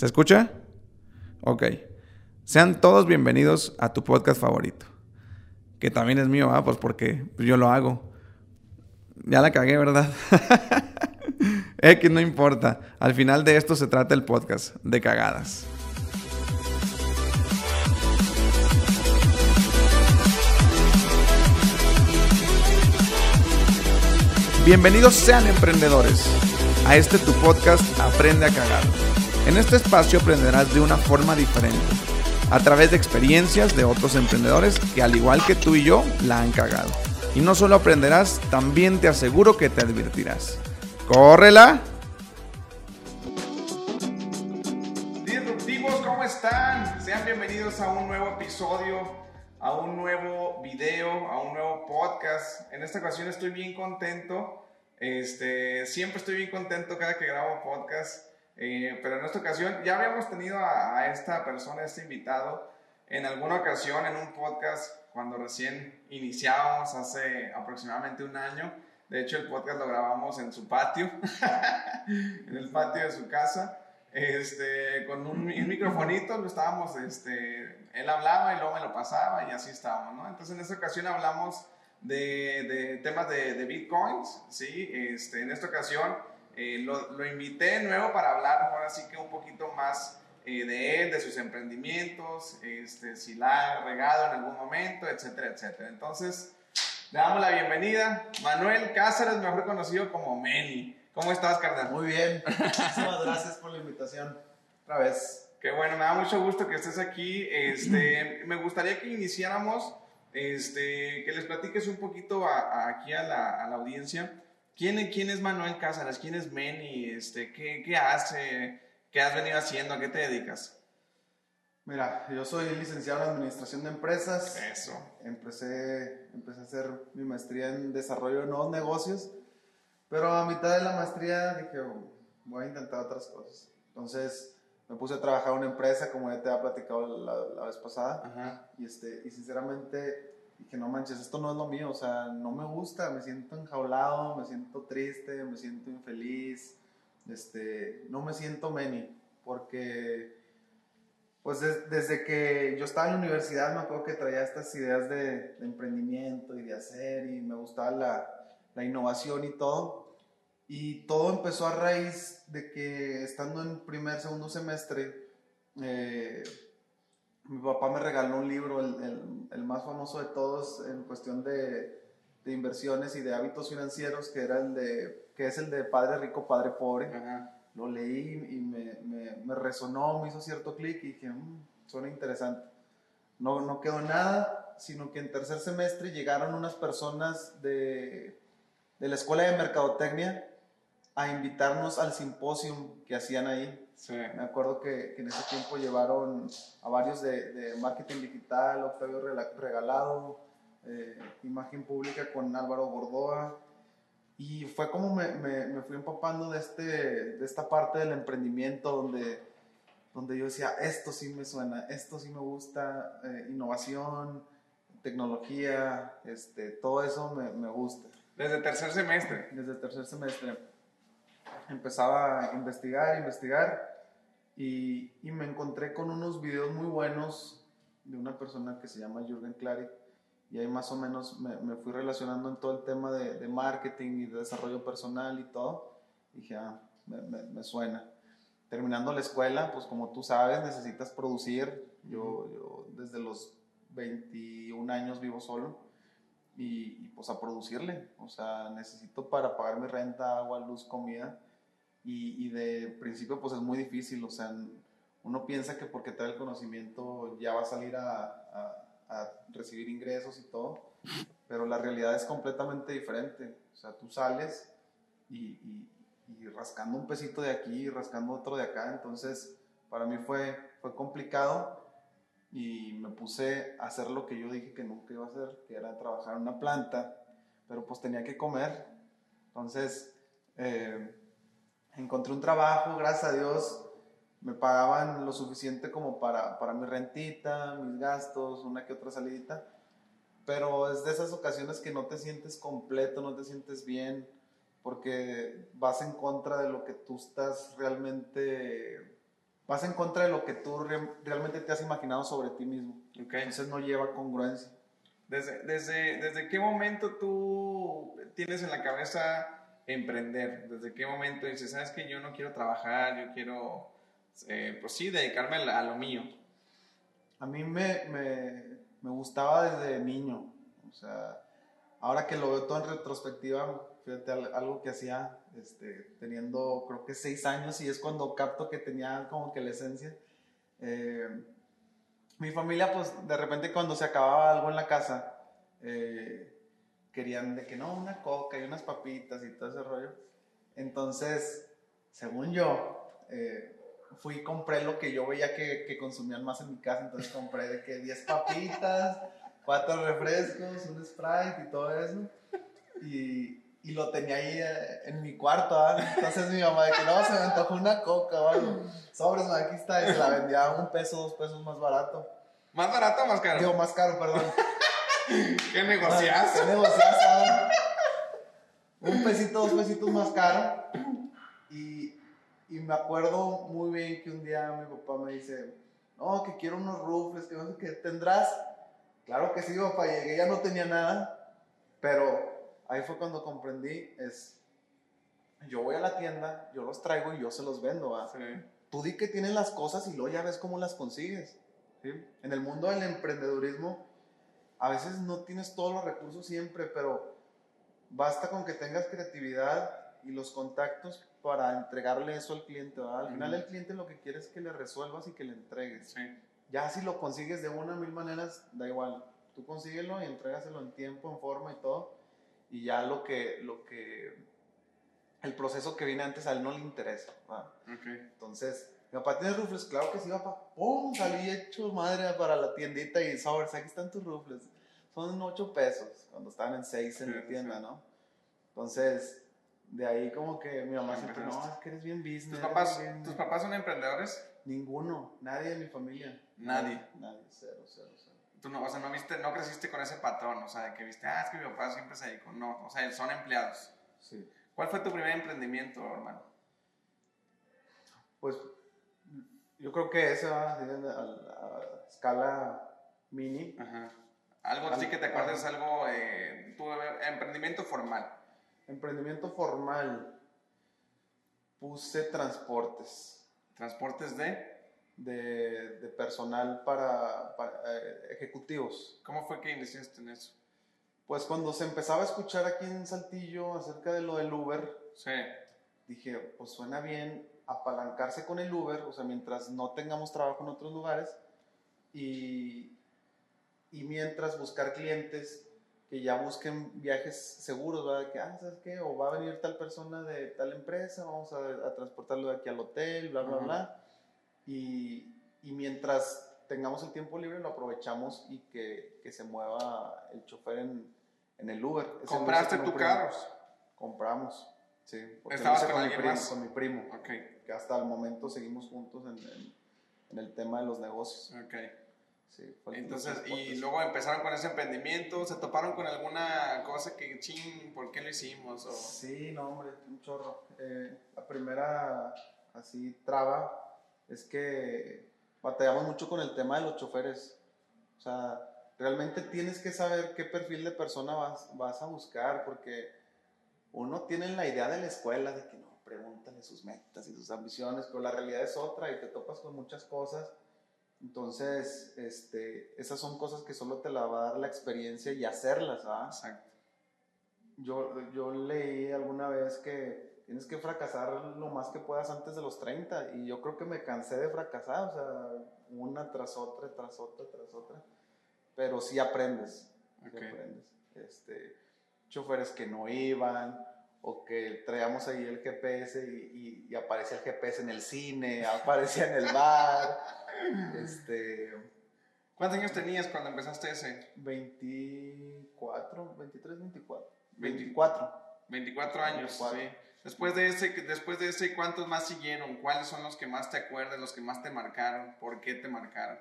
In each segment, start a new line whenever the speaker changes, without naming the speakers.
¿Se escucha? Ok. Sean todos bienvenidos a tu podcast favorito. Que también es mío, ¿ah? Pues porque yo lo hago. Ya la cagué, ¿verdad? X no importa. Al final de esto se trata el podcast de cagadas. Bienvenidos sean emprendedores a este tu podcast Aprende a cagar. En este espacio aprenderás de una forma diferente, a través de experiencias de otros emprendedores que al igual que tú y yo la han cagado. Y no solo aprenderás, también te aseguro que te advertirás. ¡Córrela! Disruptivos, ¿cómo están? Sean bienvenidos a un nuevo episodio, a un nuevo video, a un nuevo podcast. En esta ocasión estoy bien contento. Este, siempre estoy bien contento cada que grabo podcast. Eh, pero en esta ocasión ya habíamos tenido a, esta persona, a este invitado, en alguna ocasión en un podcast cuando recién iniciábamos hace aproximadamente un año. De hecho, el podcast lo grabamos en su patio, en el patio de su casa, este, con un, microfonito, lo estábamos, este, él hablaba y luego me lo pasaba y así estábamos, ¿no? Entonces, en esta ocasión hablamos de, de temas de, de, bitcoins, ¿sí? Este, en esta ocasión eh, lo, lo, invité de nuevo para hablar ahora sí que un poquito más eh, de él, de sus emprendimientos, este, si la ha regado en algún momento, etcétera, etcétera. Entonces, le damos la bienvenida. Manuel Cáceres, mejor conocido como Meni. ¿Cómo estás, carnal?
Muy bien. Muchísimas gracias por la invitación. Otra vez.
Qué bueno, me da mucho gusto que estés aquí. Este, me gustaría que iniciáramos, este, que les platiques un poquito aquí a la, a la audiencia ¿Quién, quién es Manuel Cázares? ¿Quién es Meni? Este, ¿qué, ¿Qué hace? ¿Qué has venido haciendo? ¿A qué te dedicas?
Mira, yo soy licenciado en Administración de Empresas.
Eso.
Empecé, empecé a hacer mi maestría en Desarrollo de Nuevos Negocios, pero a mitad de la maestría dije, oh, voy a intentar otras cosas. Entonces me puse a trabajar en una empresa, como ya te había platicado la, la vez pasada, Ajá. y, este, y sinceramente dije, no manches, esto no es lo mío, o sea, no me gusta, me siento enjaulado, me siento triste, me siento infeliz, este, no me siento meni, porque pues desde que yo estaba en la universidad me acuerdo que traía estas ideas de, emprendimiento y de hacer y me gustaba la, la, innovación y todo. Y todo empezó a raíz de que estando en primer, segundo semestre, eh, mi papá me regaló un libro, el, el, más famoso de todos en cuestión de, de, inversiones y de hábitos financieros, que, era el de, que es el de Padre Rico, Padre Pobre. Lo leí y me, me, resonó, me hizo cierto clic y dije, mmm, suena interesante. No, no quedó nada, sino que en tercer semestre llegaron unas personas de, de la Escuela de Mercadotecnia a invitarnos al simposio que hacían ahí. Me acuerdo que, en ese tiempo llevaron a varios de, marketing digital, Octavio Regalado, eh, imagen pública con Álvaro Bordoa. Y fue como me, me, fui empapando de, este, de esta parte del emprendimiento donde, donde yo decía, esto sí me suena, esto sí me gusta, eh, innovación, tecnología, este, todo eso me, me gusta.
Desde tercer semestre.
Desde tercer semestre. Empezaba a investigar, investigar y, y, me encontré con unos videos muy buenos de una persona que se llama Jürgen Klarik y ahí más o menos me, me fui relacionando en todo el tema de, de, marketing y de desarrollo personal y todo. Y dije, ah, me, me, suena. Terminando la escuela, pues como tú sabes, necesitas producir. Yo, yo desde los 21 años vivo solo y, y, pues a producirle. O sea, necesito para pagar mi renta, agua, luz, comida y, y, de principio pues es muy difícil, o sea, uno piensa que porque trae el conocimiento ya va a salir a, a, a, recibir ingresos y todo, pero la realidad es completamente diferente, o sea, tú sales y, y, y rascando un pesito de aquí y rascando otro de acá, entonces para mí fue, fue complicado y me puse a hacer lo que yo dije que nunca iba a hacer, que era trabajar en una planta, pero pues tenía que comer, entonces... Eh, encontré un trabajo, gracias a Dios, me pagaban lo suficiente como para, para mi rentita, mis gastos, una que otra salidita, pero es de esas ocasiones que no te sientes completo, no te sientes bien, porque vas en contra de lo que tú estás realmente vas en contra de lo que tú re- realmente te has imaginado sobre ti mismo.
Ok.
Entonces no lleva congruencia.
¿Desde, desde, ¿Desde qué momento tú tienes en la cabeza emprender? ¿Desde qué momento dices, sabes que yo no quiero trabajar, yo quiero, eh, pues sí, dedicarme a, lo mío?
A mí me, me, me gustaba desde niño. O sea, ahora que lo veo todo en retrospectiva, fíjate, al- algo que hacía este, teniendo creo que seis años y es cuando capto que tenía como que la esencia. Eh, mi familia, pues de repente cuando se acababa algo en la casa, eh, querían de que no, una coca y unas papitas y todo ese rollo. Entonces, según yo, eh, fui y compré lo que yo veía que, que consumían más en mi casa, entonces compré de que 10 papitas, 4 refrescos, un Sprite y todo eso. Y, y lo tenía ahí eh, en mi cuarto, ¿ah? Entonces mi mamá de que no, se me antojó una coca o algo. Sobres, ma, aquí está, y se la vendía a un peso, dos pesos más barato.
¿Más barato o más caro?
Digo, más caro, perdón.
¿Qué negociazo?
¿Qué negociazo? Un pesito, dos pesitos más caro. Y, y me acuerdo muy bien que un día mi papá me dice, no, que quiero unos rufles, que no sé qué, ¿tendrás? Claro que sí, papá, llegué, ya no tenía nada, pero ahí fue cuando comprendí, es, yo voy a la tienda, yo los traigo y yo se los vendo, ¿va?
Sí.
Tú di que tienes las cosas y luego ya ves cómo las consigues. ¿sí? En el mundo del emprendedurismo, a veces no tienes todos los recursos siempre, pero basta con que tengas creatividad y los contactos para entregarle eso al cliente. ¿verdad? Al final el cliente lo que quiere es que le resuelvas y que le entregues.
Sí.
Ya si lo consigues de una mil maneras, da igual. Tú consíguelo y entrégaselo en tiempo, en forma y todo. Y ya lo que, lo que, el proceso que viene antes a él no le interesa. ¿verdad?
Ok.
Entonces, mi papá tiene rufles, claro que sí, papá. ¡Pum! Salí hecho madre para la tiendita y sobres, aquí están tus rufles. Son 8 pesos, cuando estaban en 6 en
Sí,
la tienda,
sí.
¿no? Entonces, de ahí como que mi mamá siempre, no, es que eres bien business.
¿Tus papás,
bien-".
¿Tus papás son emprendedores?
Ninguno, nadie de mi familia.
Nadie.
Nadie, cero, cero, cero.
Tú no, o sea, no, viste, no creciste con ese patrón, o sea, de que viste, ah, es que mi papá siempre se dedicó. No, o sea, son empleados.
Sí.
¿Cuál fue tu primer emprendimiento, hermano?
Pues, yo creo que esa va a, a escala mini.
Ajá. Algo así que te acuerdes, algo, eh, tu emprendimiento formal.
Emprendimiento formal. Puse transportes.
Transportes de,
de, de personal para, para, eh, ejecutivos.
¿cómo fue que iniciaste en eso?
Pues cuando se empezaba a escuchar aquí en Saltillo acerca de lo del Uber,
Sí,
dije, pues suena bien apalancarse con el Uber, o sea, mientras no tengamos trabajo en otros lugares, y, y mientras buscar clientes que ya busquen viajes seguros, ¿verdad? Que, ah, ¿sabes qué? O va a venir tal persona de tal empresa, vamos a, a transportarlo de aquí al hotel, bla, bla,
Ujú.
bla. Y, y mientras tengamos el tiempo libre, lo aprovechamos y que, que se mueva el chofer en, en el Uber. Ese
¿compraste
con
tu carros?
Compramos, sí.
¿Estabas
hice
con
mi primo? Con mi primo,
Ok,
que hasta el momento seguimos juntos en, en- en el tema de los negocios.
ok.
Sí,
Entonces, y luego empezaron con ese emprendimiento, ¿se toparon con alguna cosa que, ching, ¿por qué lo hicimos? O...
Sí, no, hombre, un chorro. Eh, la primera, así, traba es que batallamos mucho con el tema de los choferes. O sea, realmente tienes que saber qué perfil de persona vas, vas a buscar, porque uno tiene la idea de la escuela de que no, pregúntale sus metas y sus ambiciones, pero la realidad es otra y te topas con muchas cosas. Entonces, este, esas son cosas que solo te la va a dar la experiencia y hacerlas, ¿ah?
Exacto.
Yo, yo leí alguna vez que tienes que fracasar lo más que puedas antes de los 30 y yo creo que me cansé de fracasar, o sea, una tras otra, tras otra, tras otra, pero sí aprendes, sí
Ok.
aprendes. Este, choferes que no iban o que traíamos ahí el GPS y, y, y aparecía el GPS en el cine, aparecía en el bar, este,
¿Cuántos años tenías cuando empezaste ese?
24, 23, 24,
20.
24.
24 años,
24.
sí. Después de, ese, después de ese, ¿cuántos más siguieron? ¿Cuáles son los que más te acuerdas, los que más te marcaron? ¿Por qué te marcaron?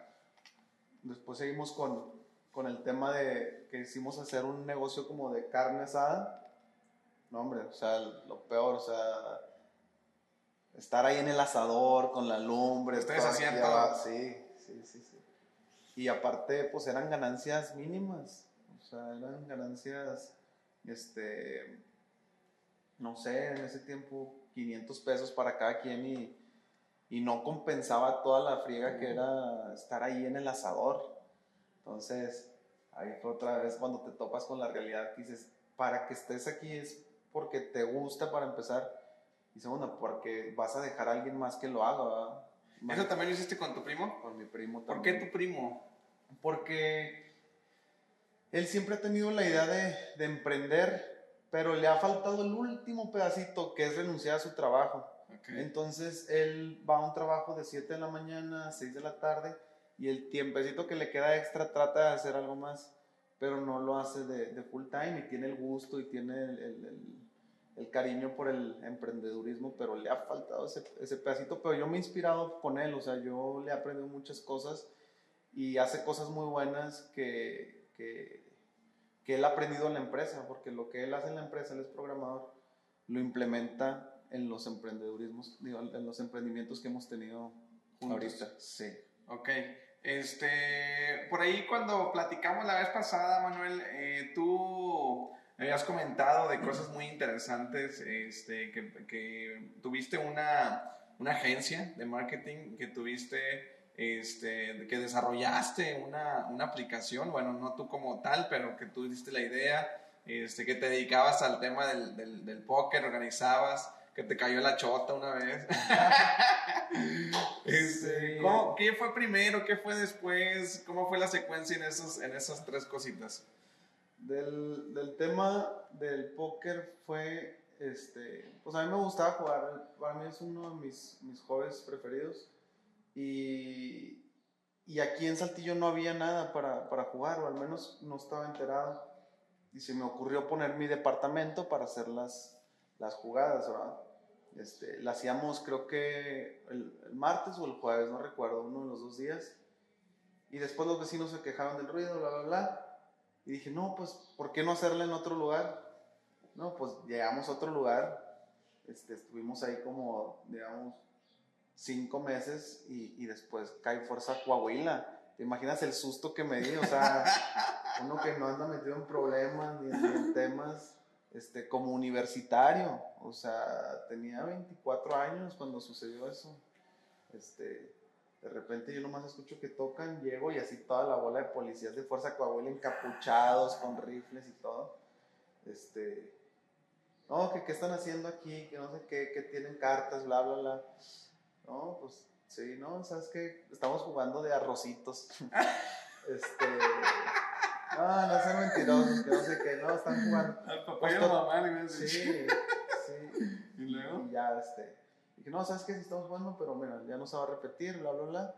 Después seguimos con, con el tema de que hicimos hacer un negocio como de carne asada. No, hombre, o sea, lo peor, o sea, estar ahí en el asador con la lumbre.
Ustedes hacían todo.
Sí, sí, sí, sí. Y aparte, pues eran ganancias mínimas. O sea, eran ganancias, este, no sé, en ese tiempo 500 pesos para cada quien y, y no compensaba toda la friega que era estar ahí en el asador. Entonces, ahí fue otra vez cuando te topas con la realidad que dices, para que estés aquí es porque te gusta para empezar y segundo, porque vas a dejar a alguien más que lo haga, ¿verdad?
¿Eso también lo hiciste con tu primo?
Con mi primo
¿Por
también.
qué tu primo?
Porque él siempre ha tenido la idea de, de emprender, pero le ha faltado el último pedacito que es renunciar a su trabajo. Entonces él va a un trabajo de 7 de la mañana a 6 de la tarde y el tiempecito que le queda extra trata de hacer algo más, pero no lo hace de, de full time y tiene el gusto y tiene el, el- el- el cariño por el emprendedurismo, pero le ha faltado ese, ese pedacito, pero yo me he inspirado con él, o sea, yo le he aprendido muchas cosas y hace cosas muy buenas que, que, que él ha aprendido en la empresa, porque lo que él hace en la empresa, él es programador, lo implementa en los emprendedurismos, digo, en los emprendimientos que hemos tenido
Juntos.
ahorita. Sí.
Ok. Este, por ahí cuando platicamos la vez pasada, Manuel, eh, tú habías comentado de cosas muy interesantes, este, que, que tuviste una, una agencia de marketing, que tuviste, este, que desarrollaste una, una aplicación, bueno, no tú como tal, pero que tú diste la idea, este, que te dedicabas al tema del, del, del póker, organizabas, que te cayó la chota una vez. Este,
Sí.
¿cómo- ¿Qué fue primero? ¿Qué fue después? ¿Cómo fue la secuencia en, esos, en esas tres cositas?
Del, del tema del póker fue, este, pues a mí me gustaba jugar, para mí es uno de mis, mis hobbies preferidos y, y aquí en Saltillo no había nada para, para jugar, o al menos no estaba enterado y se me ocurrió poner mi departamento para hacer las, las jugadas, ¿verdad? Este, la hacíamos creo que el, el martes o el jueves, no recuerdo, uno de los dos días. Y después los vecinos se quejaron del ruido, bla, bla, bla. Y dije, no, pues, ¿por qué no hacerla en otro lugar? No, pues llegamos a otro lugar. Este, estuvimos ahí como, digamos, cinco meses y, y después cae Fuerza Coahuila. ¿Te imaginas el susto que me di? O sea, uno que no anda metido en problemas ni en temas este, como universitario. O sea, tenía 24 años cuando sucedió eso. Este, de repente yo nomás escucho que tocan, llego y así toda la bola de policías de Fuerza Coahuila encapuchados con rifles y todo. Este, no, que qué están haciendo aquí, que no sé qué, que tienen cartas, bla, bla, bla. No, pues sí, no, ¿sabes qué? Estamos jugando de arrocitos. este, no, no sean mentirosos, que no sé qué, no, están jugando.
Al papá
Pues
y a la mamá le hubieras
Sí, sí.
¿Y luego?
Y ya, este, dije, no, ¿sabes qué? Si estamos jugando, pero mira, ya no se va a repetir, bla, bla, bla.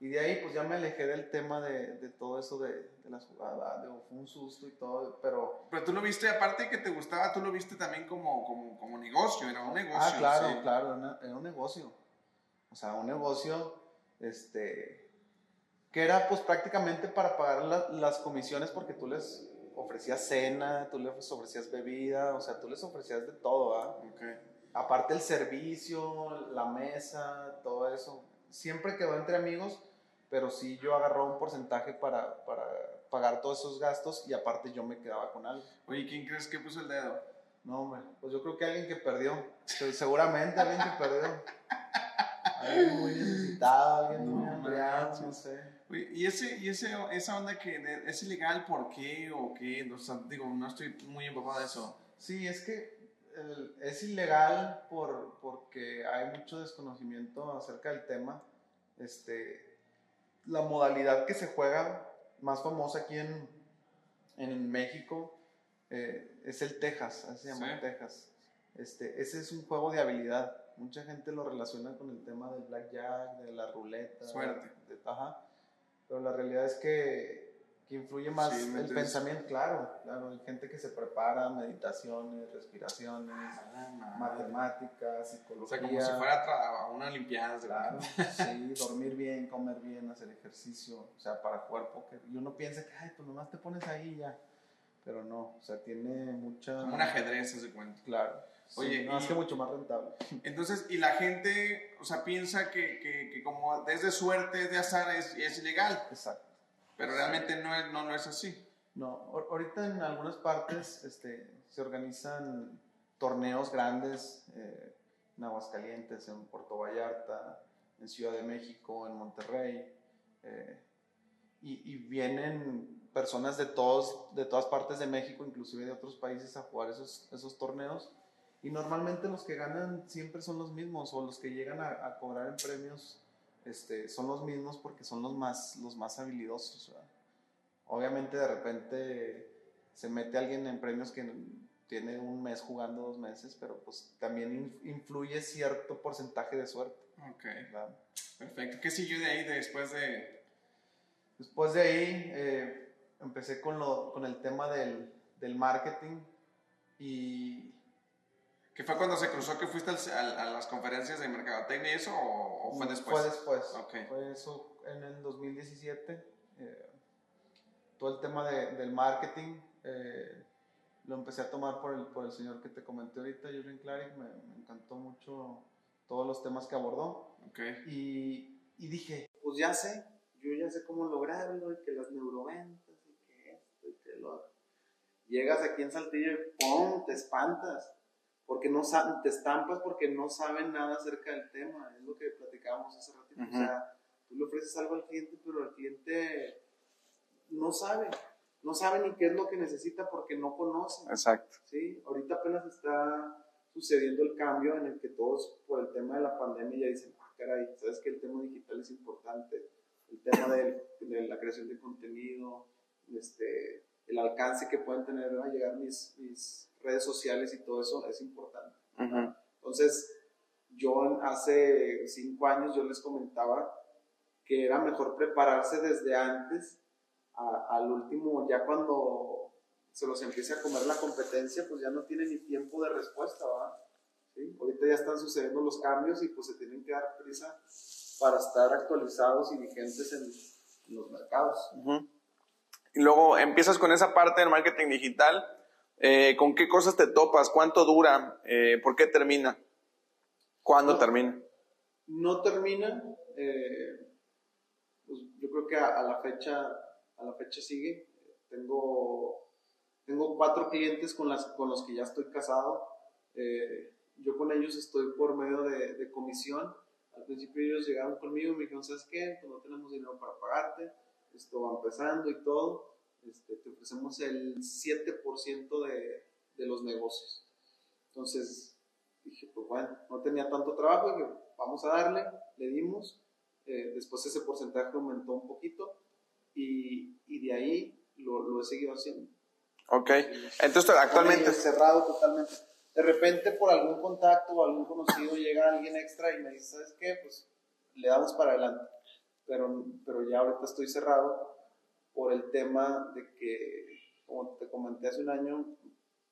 Y de ahí, pues ya me alejé del tema de, de todo eso de, de las jugadas, de, fue un susto y todo, pero...
Pero tú lo viste, aparte de que te gustaba, tú lo viste también como, como, como negocio, era un negocio.
Ah, claro,
sí.
claro, era un negocio. O sea, un negocio, este, que era pues prácticamente para pagar la- las comisiones porque tú les ofrecías cena, tú les ofrecías bebida, o sea, tú les ofrecías de todo, ¿ah?
Ok.
Aparte el servicio, la mesa, todo eso. Siempre quedó entre amigos, pero sí yo agarraba un porcentaje para, para pagar todos esos gastos y aparte yo me quedaba con algo.
Oye, ¿quién crees que puso el dedo?
No, hombre, pues yo creo que alguien que perdió. Se- Seguramente alguien que perdió. Alguien muy necesitado, alguien muy
No
hambriado, no
manches.
sé.
¿Y ese, y ese, esa onda que de- es ilegal por qué o qué? O sea, digo, no estoy muy empapado de eso.
Sí, es que el- es ilegal por, porque hay mucho desconocimiento acerca del tema. Este, la modalidad que se juega más famosa aquí en, en México eh, es el Texas, así se llama
Sí.
Texas. Este, ese es un juego de habilidad. Mucha gente lo relaciona con el tema del blackjack, de la ruleta.
Suerte.
de- ajá. Pero la realidad es que, que influye más
Sí,
el pensamiento, claro, claro. Hay gente que se prepara, meditaciones, respiraciones,
Ah,
matemáticas,
O
psicología.
sea, como si fuera a, una olimpiada. de
Claro, sí, dormir bien, comer bien, hacer ejercicio, o sea, para jugar póker. Y uno piensa que, ay, pues nomás te pones ahí y ya. pero no, o sea, tiene mucha...
Como un ajedrez, se cuenta.
Claro.
Oye,
Sí, no, es que mucho más rentable.
Entonces, y la gente, o sea, piensa que, que, que como es de suerte, de azar, es, es ilegal,
Exacto.
pero realmente no es, no, no es así.
No, ahor- ahorita en algunas partes este, se organizan torneos grandes eh, en Aguascalientes, en Puerto Vallarta, en Ciudad de México, en Monterrey, eh, y, y vienen personas de, todos, de todas partes de México, inclusive de otros países, a jugar esos, esos torneos. Y normalmente los que ganan siempre son los mismos, o los que llegan a, a cobrar en premios este, son los mismos porque son los más, los más habilidosos. ¿verdad? Obviamente de repente se mete alguien en premios que tiene un mes jugando dos meses, pero pues también in- influye cierto porcentaje de suerte.
Ok,
¿verdad?
perfecto. ¿Qué siguió de ahí después de...?
Después de ahí eh, empecé con, lo, con el tema del, del marketing y
¿Que fue cuando se cruzó que fuiste al- al- a, las conferencias de mercadotecnia y eso o, o fue después?
Fue después.
Ok.
Fue eso en el 2017. eh, todo el tema de- del marketing eh, lo empecé a tomar por el, por el señor que te comenté ahorita, Julian Clarick. Me, me encantó mucho todos los temas que abordó.
Ok.
Y, y dije, pues ya sé, yo ya sé cómo lograrlo y que las neuroventas y que esto y que lo otro. Llegas aquí en Saltillo y ¡pum! te espantas. Porque no sa- te estampas porque no saben nada acerca del tema. Es lo que platicábamos hace ratito. O sea, tú le ofreces algo al cliente, pero el cliente no sabe. No sabe ni qué es lo que necesita porque no conoce.
Exacto.
Sí, ahorita apenas está sucediendo el cambio en el que todos, por el tema de la pandemia, ya dicen, ah, caray, sabes que el tema digital es importante, el tema del- de, la creación de contenido, este, el alcance que pueden tener a llegar mis, mis redes sociales y todo eso es importante.
Ujú.
Entonces, yo hace cinco años yo les comentaba que era mejor prepararse desde antes a- al último, ya cuando se los empiece a comer la competencia, pues ya no tiene ni tiempo de respuesta, ¿va? ¿Sí? Ahorita ya están sucediendo los cambios y pues se tienen que dar prisa para estar actualizados y vigentes en, en los mercados.
Ujú. Y luego empiezas con esa parte del marketing digital. Eh, ¿Con qué cosas te topas? ¿Cuánto dura? Eh, ¿Por qué termina? ¿Cuándo
No.
termina?
no termina. eh, pues yo creo que a, a la fecha a la fecha sigue. Tengo tengo cuatro clientes con las con los que ya estoy casado. Yo con ellos estoy por medio de, de comisión. Al principio ellos llegaron conmigo y me dijeron, ¿sabes qué? Pues no tenemos dinero para pagarte. Esto va empezando y todo. Este, te ofrecemos el 7% de, de los negocios. Entonces, dije, pues bueno, no tenía tanto trabajo, dije, vamos a darle, le dimos, eh, después ese porcentaje aumentó un poquito y, y de ahí lo, lo he seguido haciendo.
Ok. Entonces, actualmente...
Cerrado totalmente. De repente, por algún contacto o algún conocido, llega alguien extra y me dice, ¿sabes qué? Pues le damos para adelante. Pero, pero ya ahorita estoy cerrado por el tema de que, como te comenté hace un año,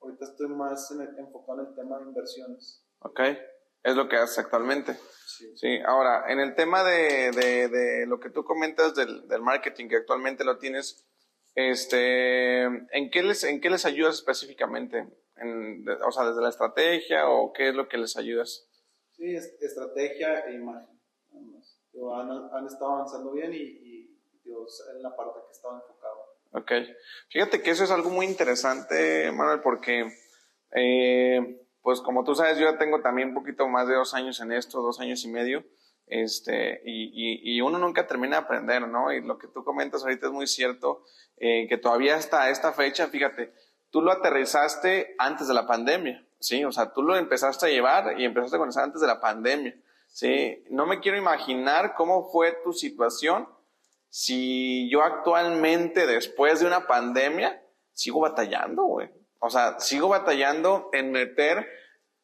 ahorita estoy más en el- enfocado en el tema de inversiones.
Ok. Es lo que haces actualmente.
Sí.
Sí, ahora, en el tema de, de, de lo que tú comentas del, del marketing, que actualmente lo tienes, este, ¿en qué les, en qué les ayudas específicamente? En, de- o sea, desde la estrategia o qué es lo que les ayudas?
Sí, es- estrategia e imagen. han, han estado avanzando bien y, y es en la parte que estaba enfocado.
Ok. Fíjate que eso es algo muy interesante, Manuel, porque, eh, pues como tú sabes, yo ya tengo también un poquito más de dos años en esto, dos años y medio, este, y, y, uno nunca termina de aprender, ¿no? Y lo que tú comentas ahorita es muy cierto, eh, que todavía hasta esta fecha, fíjate, tú lo aterrizaste antes de la pandemia, ¿sí? O sea, tú lo empezaste a llevar y empezaste con eso antes de la pandemia, ¿sí? No me quiero imaginar cómo fue tu situación si yo actualmente, después de una pandemia, sigo batallando, güey. O sea, sigo batallando en meter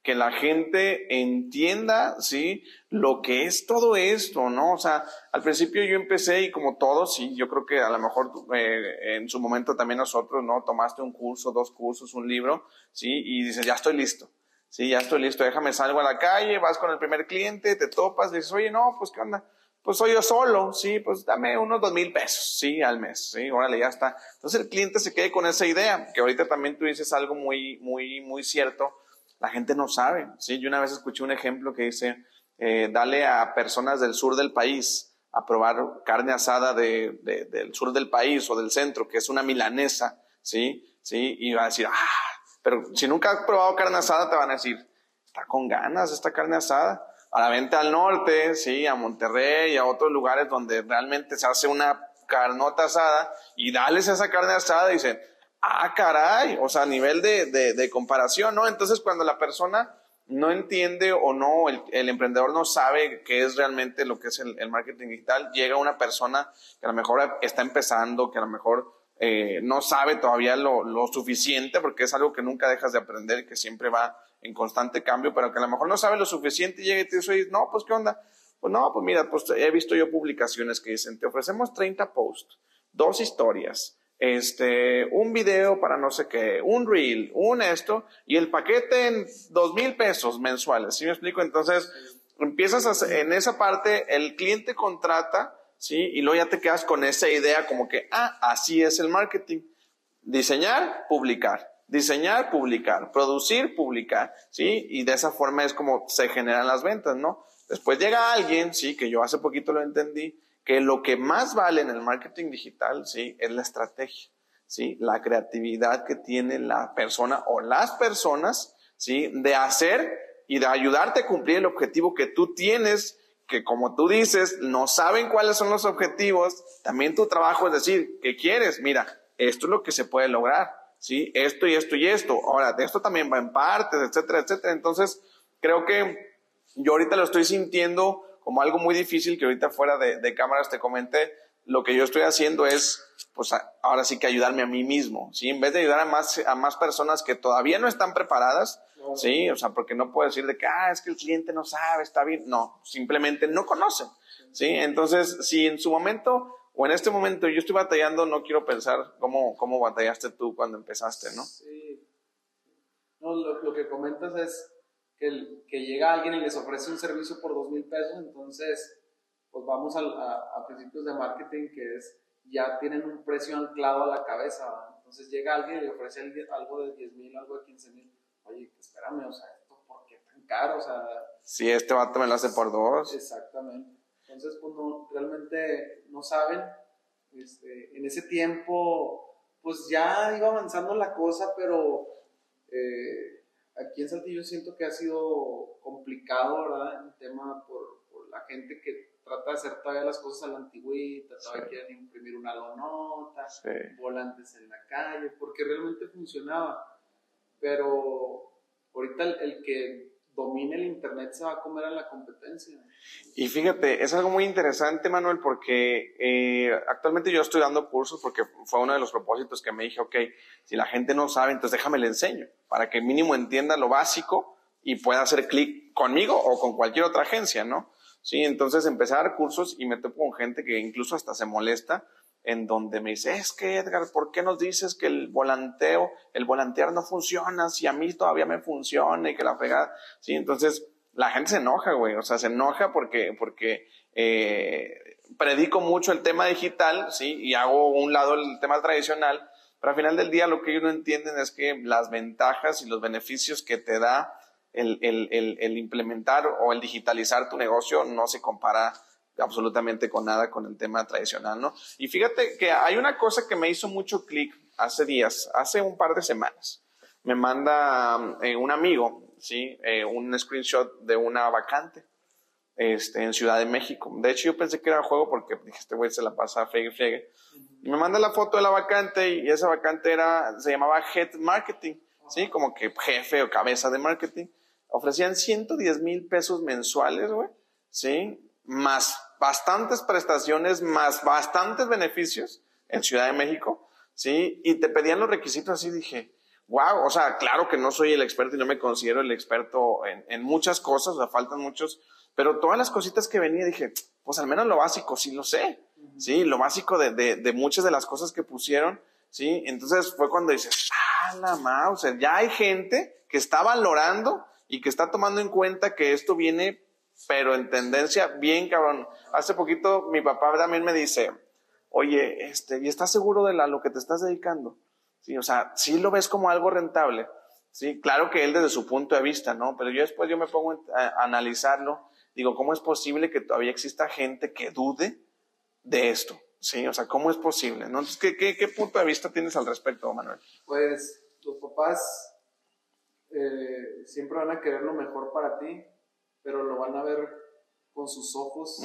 que la gente entienda, ¿sí? Lo que es todo esto, ¿no? O sea, al principio yo empecé y como todos, sí, yo creo que a lo mejor eh, en su momento también nosotros, ¿no? Tomaste un curso, dos cursos, un libro, ¿sí? Y dices, ya estoy listo. Sí, ya estoy listo, déjame salgo a la calle, vas con el primer cliente, te topas, dices, oye, no, pues qué onda, pues soy yo solo, sí, pues dame unos dos mil pesos, sí, al mes, sí, órale, ya está. Entonces el cliente se quede con esa idea, que ahorita también tú dices algo muy, muy, muy cierto, la gente no sabe, sí. Yo una vez escuché un ejemplo que dice, eh, dale a personas del sur del país a probar carne asada de, del sur del país o del centro, que es una milanesa, sí, sí, y va a decir, ah, pero si nunca has probado carne asada, te van a decir, está con ganas esta carne asada a la venta al norte, sí, a Monterrey y a otros lugares donde realmente se hace una carnota asada y dales esa carne asada y dicen, ah, caray, o sea, a nivel de, de, comparación, ¿no? Entonces cuando la persona no entiende o no, el, emprendedor no sabe qué es realmente lo que es el, marketing digital, llega una persona que a lo mejor está empezando, que a lo mejor eh, no sabe todavía lo, lo, suficiente, porque es algo que nunca dejas de aprender, que siempre va en constante cambio, pero que a lo mejor no sabe lo suficiente y llega y te dice, no, pues qué onda. Pues no, pues mira, pues he visto yo publicaciones que dicen, te ofrecemos 30 posts, dos historias, este, un video para no sé qué, un reel, un esto, y el paquete en dos mil pesos mensuales, ¿sí me explico? Entonces, empiezas en esa parte, el cliente contrata, ¿sí? Y luego ya te quedas con esa idea como que, ah, así es el marketing. Diseñar, publicar diseñar, publicar, producir, publicar, ¿sí? Y de esa forma es como se generan las ventas, ¿no? Después llega alguien, sí, que yo hace poquito lo entendí, que lo que más vale en el marketing digital, sí, es la estrategia, sí, la creatividad que tiene la persona o las personas, sí, de hacer y de ayudarte a cumplir el objetivo que tú tienes, que como tú dices, no saben cuáles son los objetivos, también tu trabajo es decir, ¿qué quieres? Mira, esto es lo que se puede lograr. ¿sí? Esto y esto y esto. Ahora, de esto también va en partes, etcétera, etcétera. Entonces, creo que yo ahorita lo estoy sintiendo como algo muy difícil que ahorita fuera de, cámaras te comenté. Lo que yo estoy haciendo es, pues ahora sí que ayudarme a mí mismo, ¿sí? En vez de ayudar a más, a más personas que todavía no están preparadas, ¿sí? O sea, porque no puedo decir de que, ah, es que el cliente no sabe, está bien. No, simplemente no conocen, ¿sí? Entonces, si en su momento o en este momento yo estoy batallando, no quiero pensar cómo, cómo batallaste tú cuando empezaste, ¿no?
Sí. No, lo, que comentas es que, que, llega alguien y les ofrece un servicio por dos mil pesos, entonces, pues vamos a, a, principios de marketing que es, ya tienen un precio anclado a la cabeza, entonces llega alguien y le ofrece algo de 10 mil, algo de 15 mil, oye, espérame, o sea, ¿esto por qué tan caro? O sea...
Sí, este vato me lo hace por dos.
Exactamente. Entonces, pues no, realmente no saben. Este, en ese tiempo, pues ya iba avanzando la cosa, pero eh, aquí en Saltillo siento que ha sido complicado, ¿verdad? El tema por, por, la gente que trata de hacer todavía las cosas a la antigüita, todavía quieren imprimir una lonota, volantes en la calle, porque realmente funcionaba. Pero ahorita el que domine el Internet se va a comer a la competencia.
Y fíjate, es algo muy interesante, Manuel, porque eh, actualmente yo estoy dando cursos porque fue uno de los propósitos que me dije, ok, si la gente no sabe, entonces déjame le enseño, para que mínimo entienda lo básico y pueda hacer clic conmigo o con cualquier otra agencia, ¿no? Sí, entonces empecé a dar cursos y me topo con gente que incluso hasta se molesta en donde me dice, es que Edgar, ¿por qué nos dices que el volanteo, el volantear no funciona si a mí todavía me funciona y que la pegada, sí, entonces la gente se enoja, güey, o sea, se enoja porque, porque eh, predico mucho el tema digital, sí, y hago un lado el tema tradicional, pero al final del día lo que ellos no entienden es que las ventajas y los beneficios que te da el, el, el, el implementar o el digitalizar tu negocio no se compara absolutamente con nada con el tema tradicional, ¿no? Y fíjate que hay una cosa que me hizo mucho clic hace días, hace un par de semanas. Me manda eh, un amigo, ¿sí? Eh, un screenshot de una vacante este, en Ciudad de México. De hecho, yo pensé que era juego porque dije, este güey se la pasa friegue, friegue. Y me manda la foto de la vacante y esa vacante era, se llamaba Head Marketing, ¿sí? Como que jefe o cabeza de marketing. Ofrecían 110 mil pesos mensuales, güey, ¿sí? Más bastantes prestaciones más bastantes beneficios en Ciudad de México, ¿sí? Y te pedían los requisitos así, dije, wow, o sea, claro que no soy el experto y no me considero el experto en, en muchas cosas, o sea, faltan muchos, pero todas las cositas que venía dije, pues al menos lo básico sí lo sé, ¿sí? Lo básico de, de, de, muchas de las cosas que pusieron, ¿sí? Entonces fue cuando dices, ah, la mouse, ya hay gente que está valorando y que está tomando en cuenta que esto viene pero en tendencia bien cabrón. Hace poquito mi papá también me dice, oye, este, ¿y estás seguro de lo que te estás dedicando? Sí, o sea, sí lo ves como algo rentable. Sí, claro que él desde su punto de vista, ¿no? Pero yo después yo me pongo a analizarlo. Digo, ¿cómo es posible que todavía exista gente que dude de esto? Sí, o sea, ¿cómo es posible? ¿no? Entonces, ¿qué, qué, punto de vista tienes al respecto, Manuel?
Pues los papás eh, siempre van a querer lo mejor para ti, pero lo van a ver con sus ojos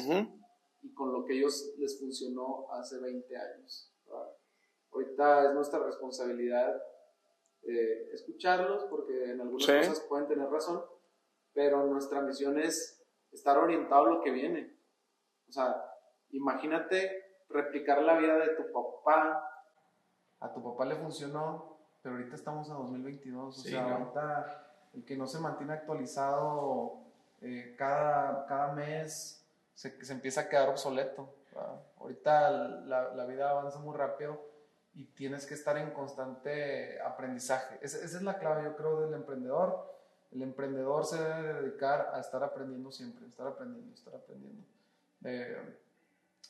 y con lo que ellos les funcionó hace 20 años. Ahorita es nuestra responsabilidad eh, escucharlos porque en algunas cosas pueden tener razón, pero nuestra misión es estar orientado a lo que viene. O sea, imagínate replicar la vida de tu papá.
A tu papá le funcionó, pero ahorita estamos en 2022. O sea, ahorita el que no se mantiene actualizado eh, cada, cada mes se, se, empieza a quedar obsoleto. Ahorita la, la vida avanza muy rápido y tienes que estar en constante aprendizaje. Esa, es la clave, yo creo, del emprendedor. El emprendedor se debe dedicar a estar aprendiendo siempre, estar aprendiendo, estar aprendiendo. Eh,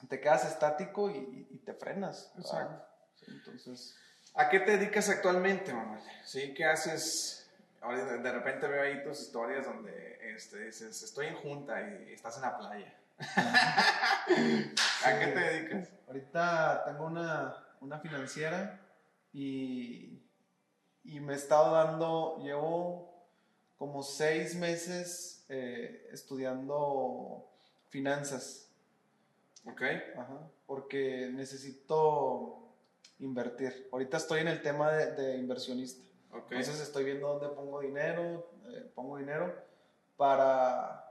te quedas estático y, te frenas. Exacto. entonces...
¿A qué te dedicas actualmente, Manuel? ¿Sí? ¿Qué haces? De repente veo ahí tus historias donde este, dices, estoy en junta y estás en la playa. ¿A qué te dedicas?
Ahorita tengo una, una financiera y, y me he estado dando, llevo como seis meses eh, estudiando finanzas.
Ok.
Ajá, porque necesito invertir. Ahorita estoy en el tema de, inversionista. Okay. Entonces estoy viendo dónde pongo dinero, eh, pongo dinero para,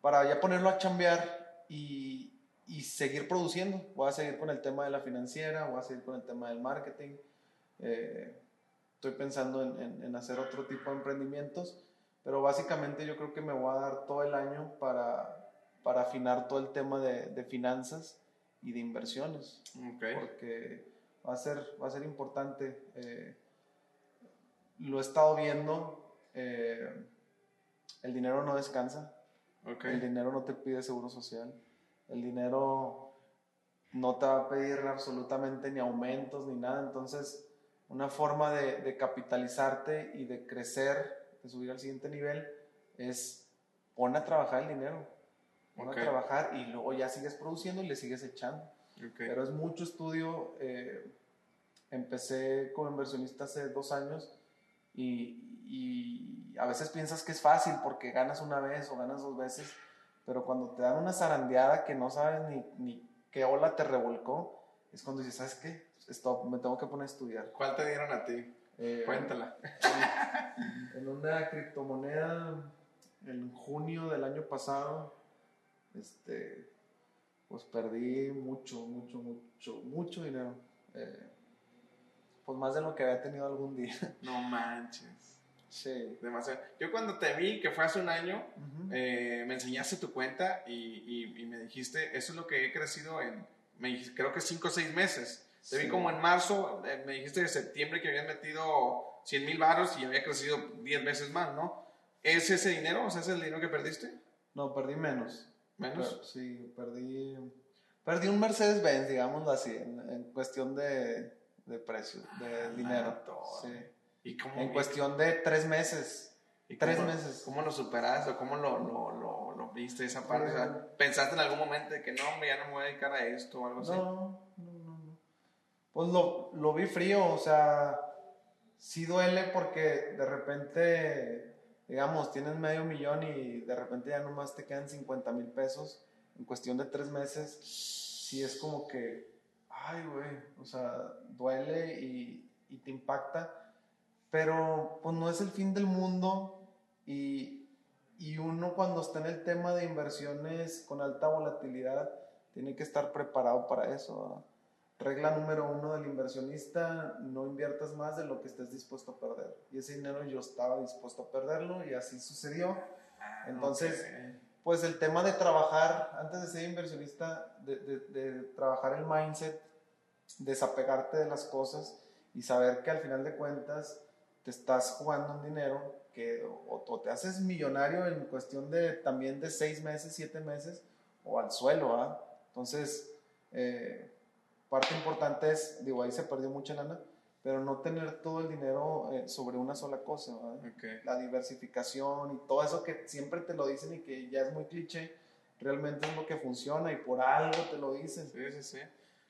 para ya ponerlo a chambear y, y seguir produciendo. Voy a seguir con el tema de la financiera, voy a seguir con el tema del marketing. Eh, estoy pensando en, en, hacer otro tipo de emprendimientos, pero básicamente yo creo que me voy a dar todo el año para, para afinar todo el tema de, de finanzas y de inversiones. Porque va a ser, va a ser importante. Eh, lo he estado viendo. Eh, el dinero no descansa. El dinero no te pide seguro social. El dinero no te va a pedir absolutamente ni aumentos ni nada. Entonces, una forma de, capitalizarte y de crecer, de subir al siguiente nivel, es pon a trabajar el dinero. Pon a trabajar y luego ya sigues produciendo y le sigues echando. Pero es mucho estudio. Eh, empecé como inversionista hace dos años y, y, a veces piensas que es fácil porque ganas una vez o ganas dos veces pero cuando te dan una zarandeada que no sabes ni, ni qué ola te revolcó, es cuando dices, ¿sabes qué? Stop, me tengo que poner a estudiar.
¿Cuál te dieron a ti? Eh, Cuéntala.
En, una criptomoneda, en junio del año pasado, este, pues perdí mucho, mucho, mucho, mucho dinero. Eh, pues más de lo que había tenido algún día.
No manches. Sí. Demasiado. Yo cuando te vi, que fue hace un año, eh, me enseñaste tu cuenta y, y, me dijiste, eso es lo que he crecido en, me creo que 5 o 6 meses. Te vi como en marzo, eh, me dijiste de septiembre que habías metido 100 mil baros y había crecido 10 veces más, ¿no? ¿Es ese dinero? O sea, ¿es el dinero que perdiste?
No, perdí menos.
¿Menos?
sí, perdí, perdí un Mercedes-Benz, digámoslo así, en, cuestión de, de precio, de ah, dinero. Sí en cuestión de tres meses. ¿Y tres meses.
¿Cómo lo superaste o cómo lo, lo, lo, viste esa parte? ¿Pensaste en algún momento de que no, hombre, ya no me voy a dedicar a esto o algo así?
No, no, no. Pues lo, lo vi frío, o sea, sí duele porque de repente, digamos, tienes medio millón y de repente ya nomás te quedan 50 mil pesos en cuestión de tres meses. Sí es como que, ay, güey, o sea, duele y, y te impacta pero pues no es el fin del mundo y, y uno cuando está en el tema de inversiones con alta volatilidad tiene que estar preparado para eso. Regla número uno del inversionista, no inviertas más de lo que estés dispuesto a perder. Y ese dinero yo estaba dispuesto a perderlo y así sucedió. Ah, Entonces, pues el tema de trabajar, antes de ser inversionista, de, de, de, trabajar el mindset, desapegarte de las cosas y saber que al final de cuentas te estás jugando un dinero que o, o te haces millonario en cuestión de también de seis meses, siete meses, o al suelo, ¿ah? Entonces, eh, parte importante es, digo, ahí se perdió mucha lana, pero no tener todo el dinero eh, sobre una sola cosa, ¿verdad?
Ok.
la diversificación y todo eso que siempre te lo dicen y que ya es muy cliché, realmente es lo que funciona y por algo te lo dicen.
Sí, sí, sí.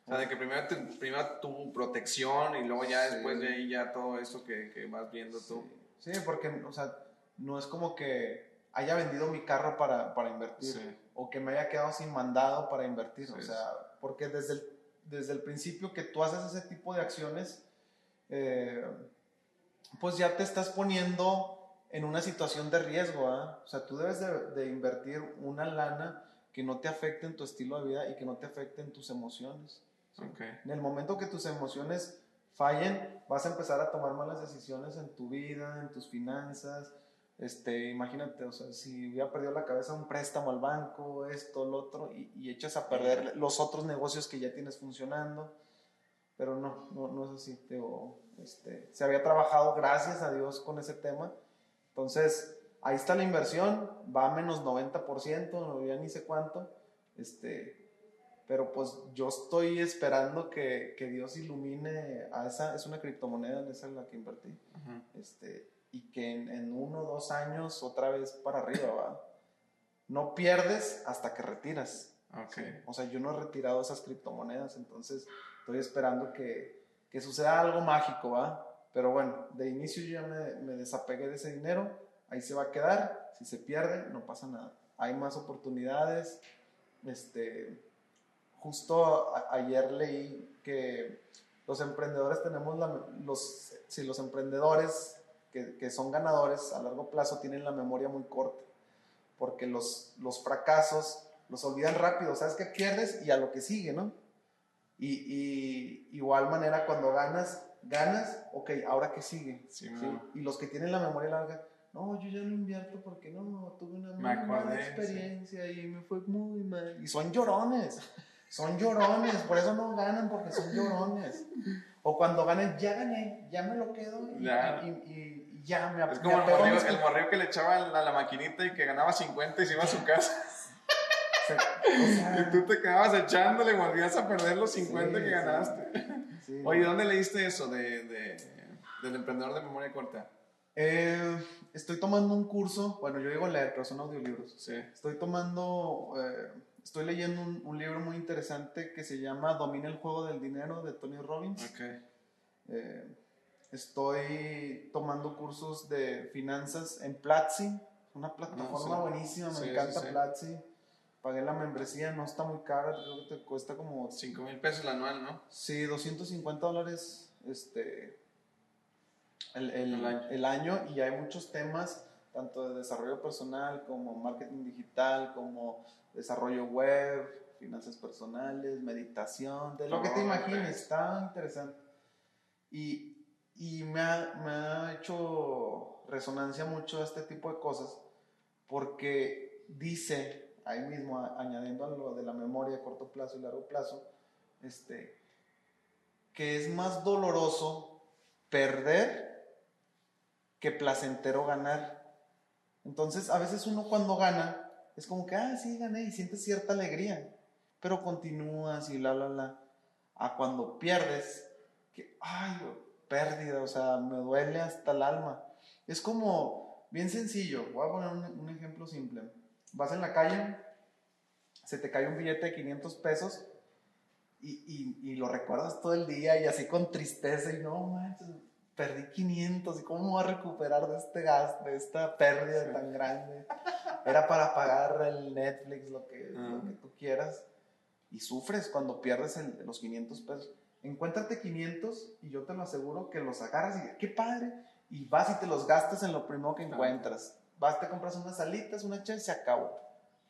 O sea, de que primero, tu- primero tu protección y luego ya
Sí.
después de ahí ya todo eso que, que vas viendo tú.
Sí, porque, o sea, no es como que haya vendido mi carro para, para invertir
Sí.
o que me haya quedado sin mandado para invertir.
Sí,
o sea, porque desde el, desde el principio que tú haces ese tipo de acciones, eh, pues ya te estás poniendo en una situación de riesgo. ¿ah? O sea, tú debes de, de invertir una lana que no te afecte en tu estilo de vida y que no te afecte en tus emociones. ¿Sí?
Ok.
En el momento que tus emociones fallen, vas a empezar a tomar malas decisiones en tu vida, en tus finanzas. Este, imagínate, o sea, si hubiera perdido la cabeza un préstamo al banco, esto, lo otro, y, y echas a perder los otros negocios que ya tienes funcionando. Pero no, no, no es así. Teo. Este, se había trabajado, gracias a Dios, con ese tema. Entonces, ahí está la inversión, va a menos 90%, no ya ni sé cuánto. Este, pero pues yo estoy esperando que, que Dios ilumine a esa, es una criptomoneda, en esa es la que invertí, este, y que en, en uno o dos años otra vez para arriba va. No pierdes hasta que retiras.
Ok.
¿sí? O sea, yo no he retirado esas criptomonedas, entonces estoy esperando que, que suceda algo mágico, ¿va? Pero bueno, de inicio yo ya me, me desapegué de ese dinero, ahí se va a quedar, si se pierde, no pasa nada. Hay más oportunidades, este, justo a- ayer leí que los emprendedores tenemos la, los, si los emprendedores que, que son ganadores a largo plazo tienen la memoria muy corta, porque los, los fracasos los olvidan rápido, sabes que pierdes y a lo que sigue, ¿no? Y, y igual manera cuando ganas, ganas, ok, ahora qué sigue.
Sí,
¿sí? Y los que tienen la memoria larga, no, yo ya no invierto porque no, tuve una muy mala experiencia y me fue muy mal. Y son llorones, son llorones, por eso no ganan porque son llorones. O cuando ganan, ya gané, ya me lo quedo y
Ya.
y- y- y ya me
Es
me
como el
mis
el morrillo que le echaba a la maquinita y que ganaba 50 y se iba a su casa.
O sea,
Y tú te quedabas echándole y volvías a perder los 50
Sí,
que ganaste.
sí.
Oye, ¿dónde leíste eso de, de- del emprendedor de memoria corta?
Eh, estoy tomando un curso, bueno, yo digo leer, pero son audiolibros.
Sí.
Estoy tomando, eh, estoy leyendo un, un libro muy interesante que se llama Domina el juego del dinero de Tony Robbins.
Ok.
Eh, estoy tomando cursos de finanzas en Platzi, una plataforma
sí.
buenísima, me
Sí,
encanta
sí.
Platzi. Pagué la membresía, no está muy cara, creo que te cuesta como
5 mil pesos el anual, ¿no?
Sí, 250 dólares este, el, el-
El año.
el año y hay muchos temas, tanto de desarrollo personal como marketing digital, como desarrollo web, finanzas personales, meditación, de lo que te imagines, está interesante. Y, y me, ha, me ha hecho resonancia mucho este tipo de cosas porque dice, ahí mismo añadiendo a lo de la memoria a corto plazo y largo plazo, este, que es más doloroso perder que placentero ganar. Entonces, a veces uno cuando gana, es como que, ah, sí, gané y sientes cierta alegría, pero continúas y la, la, la. A cuando pierdes, que, ay, pérdida, o sea, me duele hasta el alma. Es como, bien sencillo, voy a poner un, ejemplo simple. Vas en la calle, se te cae un billete de 500 pesos y, y, y lo recuerdas todo el día y así con tristeza y no manches, perdí 500 y cómo voy a recuperar de este gasto, de esta pérdida
Sí.
tan grande. Era para pagar el Netflix, lo que, lo
Ah.
que tú quieras y sufres cuando pierdes el- los 500 pesos. Encuéntrate 500 y yo te lo aseguro que los agarras y qué padre. Y vas y te los gastas en lo primero que encuentras. Vas, te compras unas alitas, una chela y se acabó.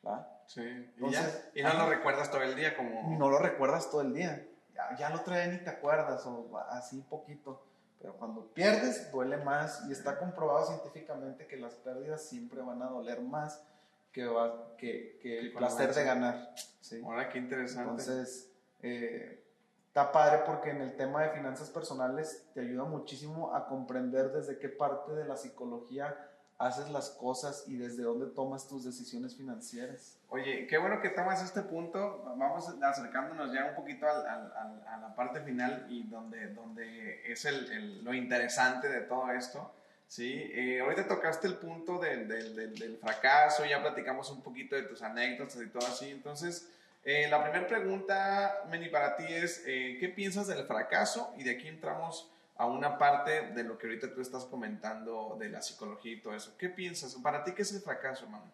¿va?
Sí. Y, ya, y no lo recuerdas todo el día como...
no lo recuerdas todo el día. Ya, ya lo día ni te acuerdas o así poquito. Pero cuando pierdes, duele más y está comprobado científicamente que las pérdidas siempre van a doler más que, va- que, que el placer de ganar. Sí.
Ahora, qué interesante.
Entonces, eh, está padre porque en el tema de finanzas personales te ayuda muchísimo a comprender desde qué parte de la psicología haces las cosas y desde dónde tomas tus decisiones financieras.
Oye, qué bueno que tomas este punto. Vamos acercándonos ya un poquito al, al, a la parte final y donde, donde es el, lo interesante de todo esto. Sí, eh, ahorita tocaste el punto del, del, del, fracaso, ya platicamos un poquito de tus anécdotas y todo así. Entonces, eh, la primera pregunta, Meni, para ti es, eh, ¿qué piensas del fracaso? Y de aquí entramos a una parte de lo que ahorita tú estás comentando de la psicología y todo eso. ¿Qué piensas? Para ti, ¿qué es el fracaso, hermano?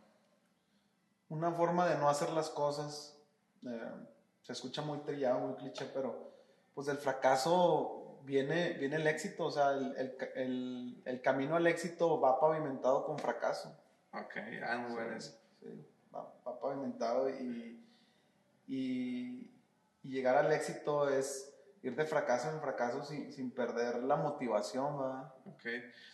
Una forma de no hacer las cosas. Eh, se escucha muy trillado, muy cliché, pero pues del fracaso viene, viene el éxito. O sea, el, el, el, camino al éxito va pavimentado con fracaso.
Ok, ah, muy bueno
Sí, va, va, pavimentado y, y, y llegar al éxito es ir de fracaso en fracaso sin, sin perder la motivación, ¿verdad?
Ok.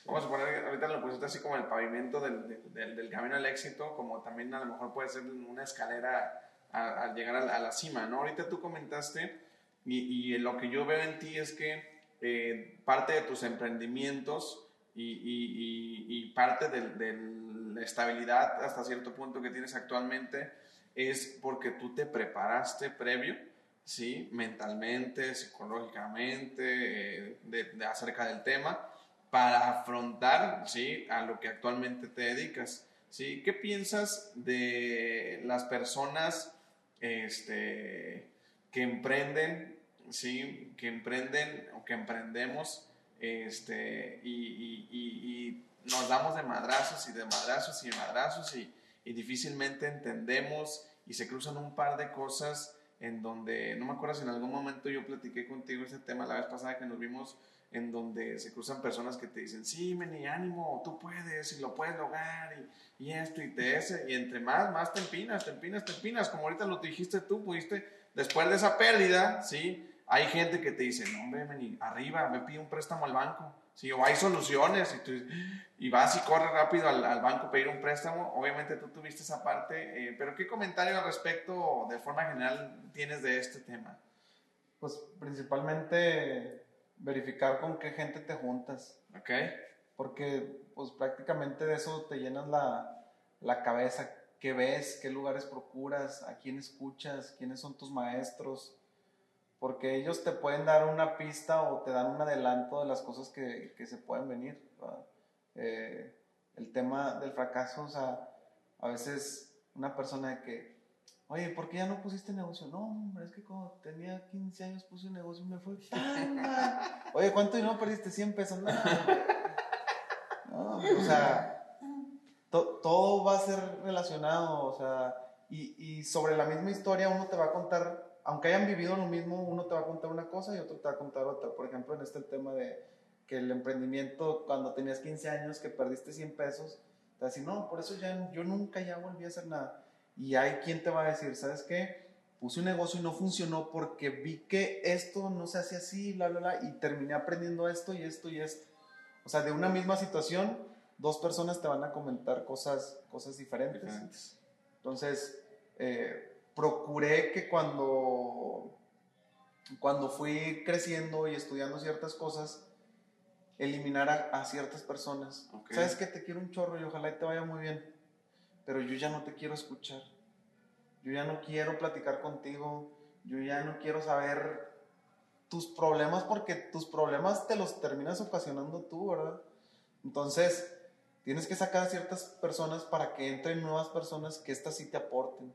Vamos a poner, ahorita lo pusiste así como el pavimento del, del, del, camino al éxito, como también a lo mejor puede ser una escalera al llegar a, a, la cima, ¿no? Ahorita tú comentaste, y, y, lo que yo veo en ti es que eh, parte de tus emprendimientos y, y, y parte de, la estabilidad hasta cierto punto que tienes actualmente es porque tú te preparaste previo ¿sí? mentalmente, psicológicamente, eh, de, acerca del tema, para afrontar ¿sí? a lo que actualmente te dedicas. ¿sí? ¿Qué piensas de las personas este, que emprenden, ¿sí? que emprenden o que emprendemos este, y, y, y, nos damos de madrazos y de madrazos y de madrazos y, y difícilmente entendemos y se cruzan un par de cosas en donde, no me acuerdo si en algún momento yo platiqué contigo ese tema la vez pasada que nos vimos, en donde se cruzan personas que te dicen, sí, meni, ánimo, tú puedes y lo puedes lograr y, y esto y te ese, y entre más, más te empinas, te empinas, te empinas, como ahorita lo dijiste tú, pudiste, después de esa pérdida, ¿sí? Hay gente que te dice, no, hombre, meni, arriba, me pide un préstamo al banco, ¿sí? O hay soluciones y tú y vas y corres rápido al, al, banco a pedir un préstamo. Obviamente tú tuviste esa parte, eh, pero ¿qué comentario al respecto de forma general tienes de este tema?
Pues principalmente verificar con qué gente te juntas.
Ok.
Porque pues prácticamente de eso te llenas la, la cabeza. ¿Qué ves? ¿Qué lugares procuras? ¿A quién escuchas? ¿Quiénes son tus maestros? Porque ellos te pueden dar una pista o te dan un adelanto de las cosas que, que se pueden venir. eh, el tema del fracaso, o sea, a veces una persona que, oye, ¿por qué ya no pusiste negocio? No, hombre, es que cuando tenía 15 años puse un negocio y me fue Oye, ¿cuánto dinero perdiste? 100 pesos. No, no o sea, to, todo va a ser relacionado, o sea, y, y sobre la misma historia uno te va a contar, aunque hayan vivido lo mismo, uno te va a contar una cosa y otro te va a contar otra. Por ejemplo, en este tema de que el emprendimiento cuando tenías 15 años que perdiste 100 pesos, te decir, no, por eso ya yo nunca ya volví a hacer nada. Y hay quien te va a decir, ¿sabes qué? Puse un negocio y no funcionó porque vi que esto no se hace así, bla, bla, bla, y terminé aprendiendo esto y esto y esto. O sea, de una misma situación, dos personas te van a comentar cosas, cosas diferentes. diferentes. Entonces, eh, procuré que cuando, cuando fui creciendo y estudiando ciertas cosas, eliminar a, a ciertas personas. Okay. Sabes que te quiero un chorro y ojalá te vaya muy bien, pero yo ya no te quiero escuchar. Yo ya no quiero platicar contigo. Yo ya no quiero saber tus problemas porque tus problemas te los terminas ocasionando tú, ¿verdad? Entonces, tienes que sacar a ciertas personas para que entren nuevas personas que estas sí te aporten.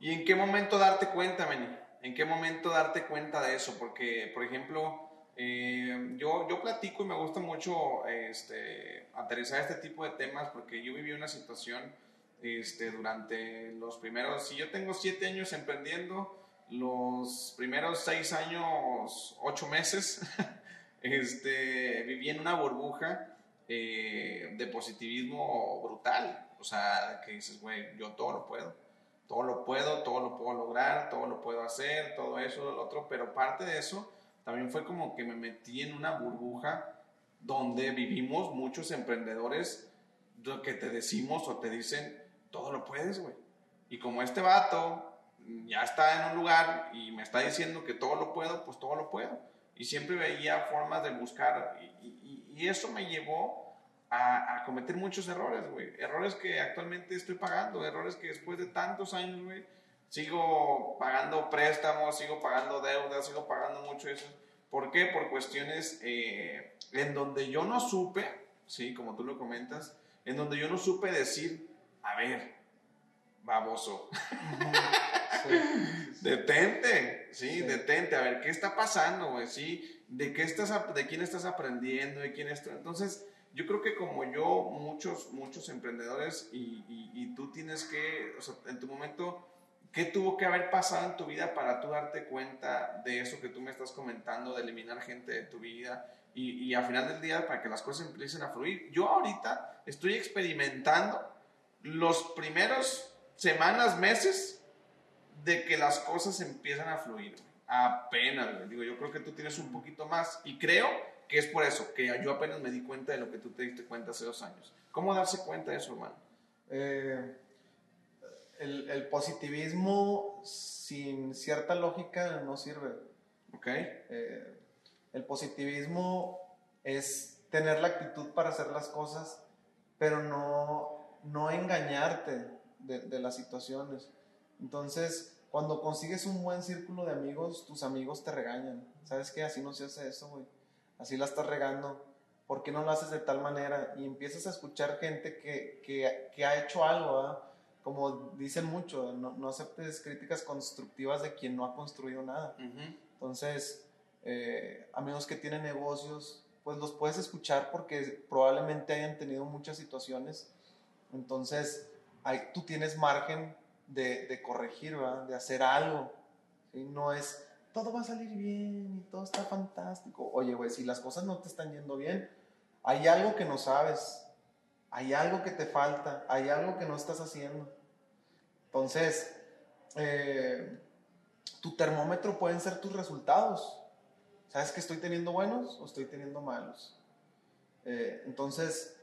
¿Y en qué momento darte cuenta, Meni? ¿En qué momento darte cuenta de eso? Porque, por ejemplo, eh, yo, yo platico y me gusta mucho este, aterrizar este tipo de temas porque yo viví una situación este, durante los primeros, si yo tengo siete años emprendiendo, los primeros seis años, ocho meses, este, viví en una burbuja eh, de positivismo brutal. O sea, que dices, güey, yo todo lo puedo. Todo lo puedo, todo lo puedo lograr, todo lo puedo hacer, todo eso, lo otro, pero parte de eso también fue como que me metí en una burbuja donde vivimos muchos emprendedores que te decimos o te dicen, todo lo puedes, güey. Y como este vato ya está en un lugar y me está diciendo que todo lo puedo, pues todo lo puedo. Y siempre veía formas de buscar y, y eso me llevó a, a, cometer muchos errores, güey. Errores que actualmente estoy pagando, errores que después de tantos años, güey, sigo pagando préstamos, sigo pagando deudas, sigo pagando mucho eso. ¿Por qué? Por cuestiones eh, en donde yo no supe, sí, como tú lo comentas, en donde yo no supe decir, a ver, baboso. detente, sí, detente, a ver, ¿qué está pasando, güey? Sí, ¿de qué estás, de quién estás aprendiendo, de quién estás... Entonces, yo creo que como yo, muchos, muchos emprendedores y, y, y tú tienes que, o sea, en tu momento ¿Qué tuvo que haber pasado en tu vida para tú darte cuenta de eso que tú me estás comentando, de eliminar gente de tu vida y, y al final del día para que las cosas empiecen a fluir? Yo ahorita estoy experimentando los primeros semanas, meses de que las cosas empiezan a fluir. Apenas, digo, yo creo que tú tienes un poquito más y creo que es por eso, que yo apenas me di cuenta de lo que tú te diste cuenta hace dos años. ¿Cómo darse cuenta de eso, hermano?
Eh el, el, positivismo sin cierta lógica no sirve.
Ok.
Eh, el positivismo es tener la actitud para hacer las cosas, pero no, no engañarte de, de las situaciones. Entonces, cuando consigues un buen círculo de amigos, tus amigos te regañan. ¿Sabes qué? Así no se hace eso, güey. Así la estás regando. ¿Por qué no lo haces de tal manera? Y empiezas a escuchar gente que, que, que ha hecho algo, ¿ah? como dicen mucho, no, no, aceptes críticas constructivas de quien no ha construido nada. Uh -huh. Entonces, eh, amigos que tienen negocios, pues los puedes escuchar porque probablemente hayan tenido muchas situaciones. Entonces, tú tienes margen de, de corregir, ¿verdad? de hacer algo. ¿sí? No es, todo va a salir bien y todo está fantástico. Oye, güey, si las cosas no te están yendo bien, hay algo que no sabes. Hay algo que te falta, hay algo que no estás haciendo. Entonces, eh, tu termómetro pueden ser tus resultados. ¿Sabes que estoy teniendo buenos o estoy teniendo malos? Eh, entonces,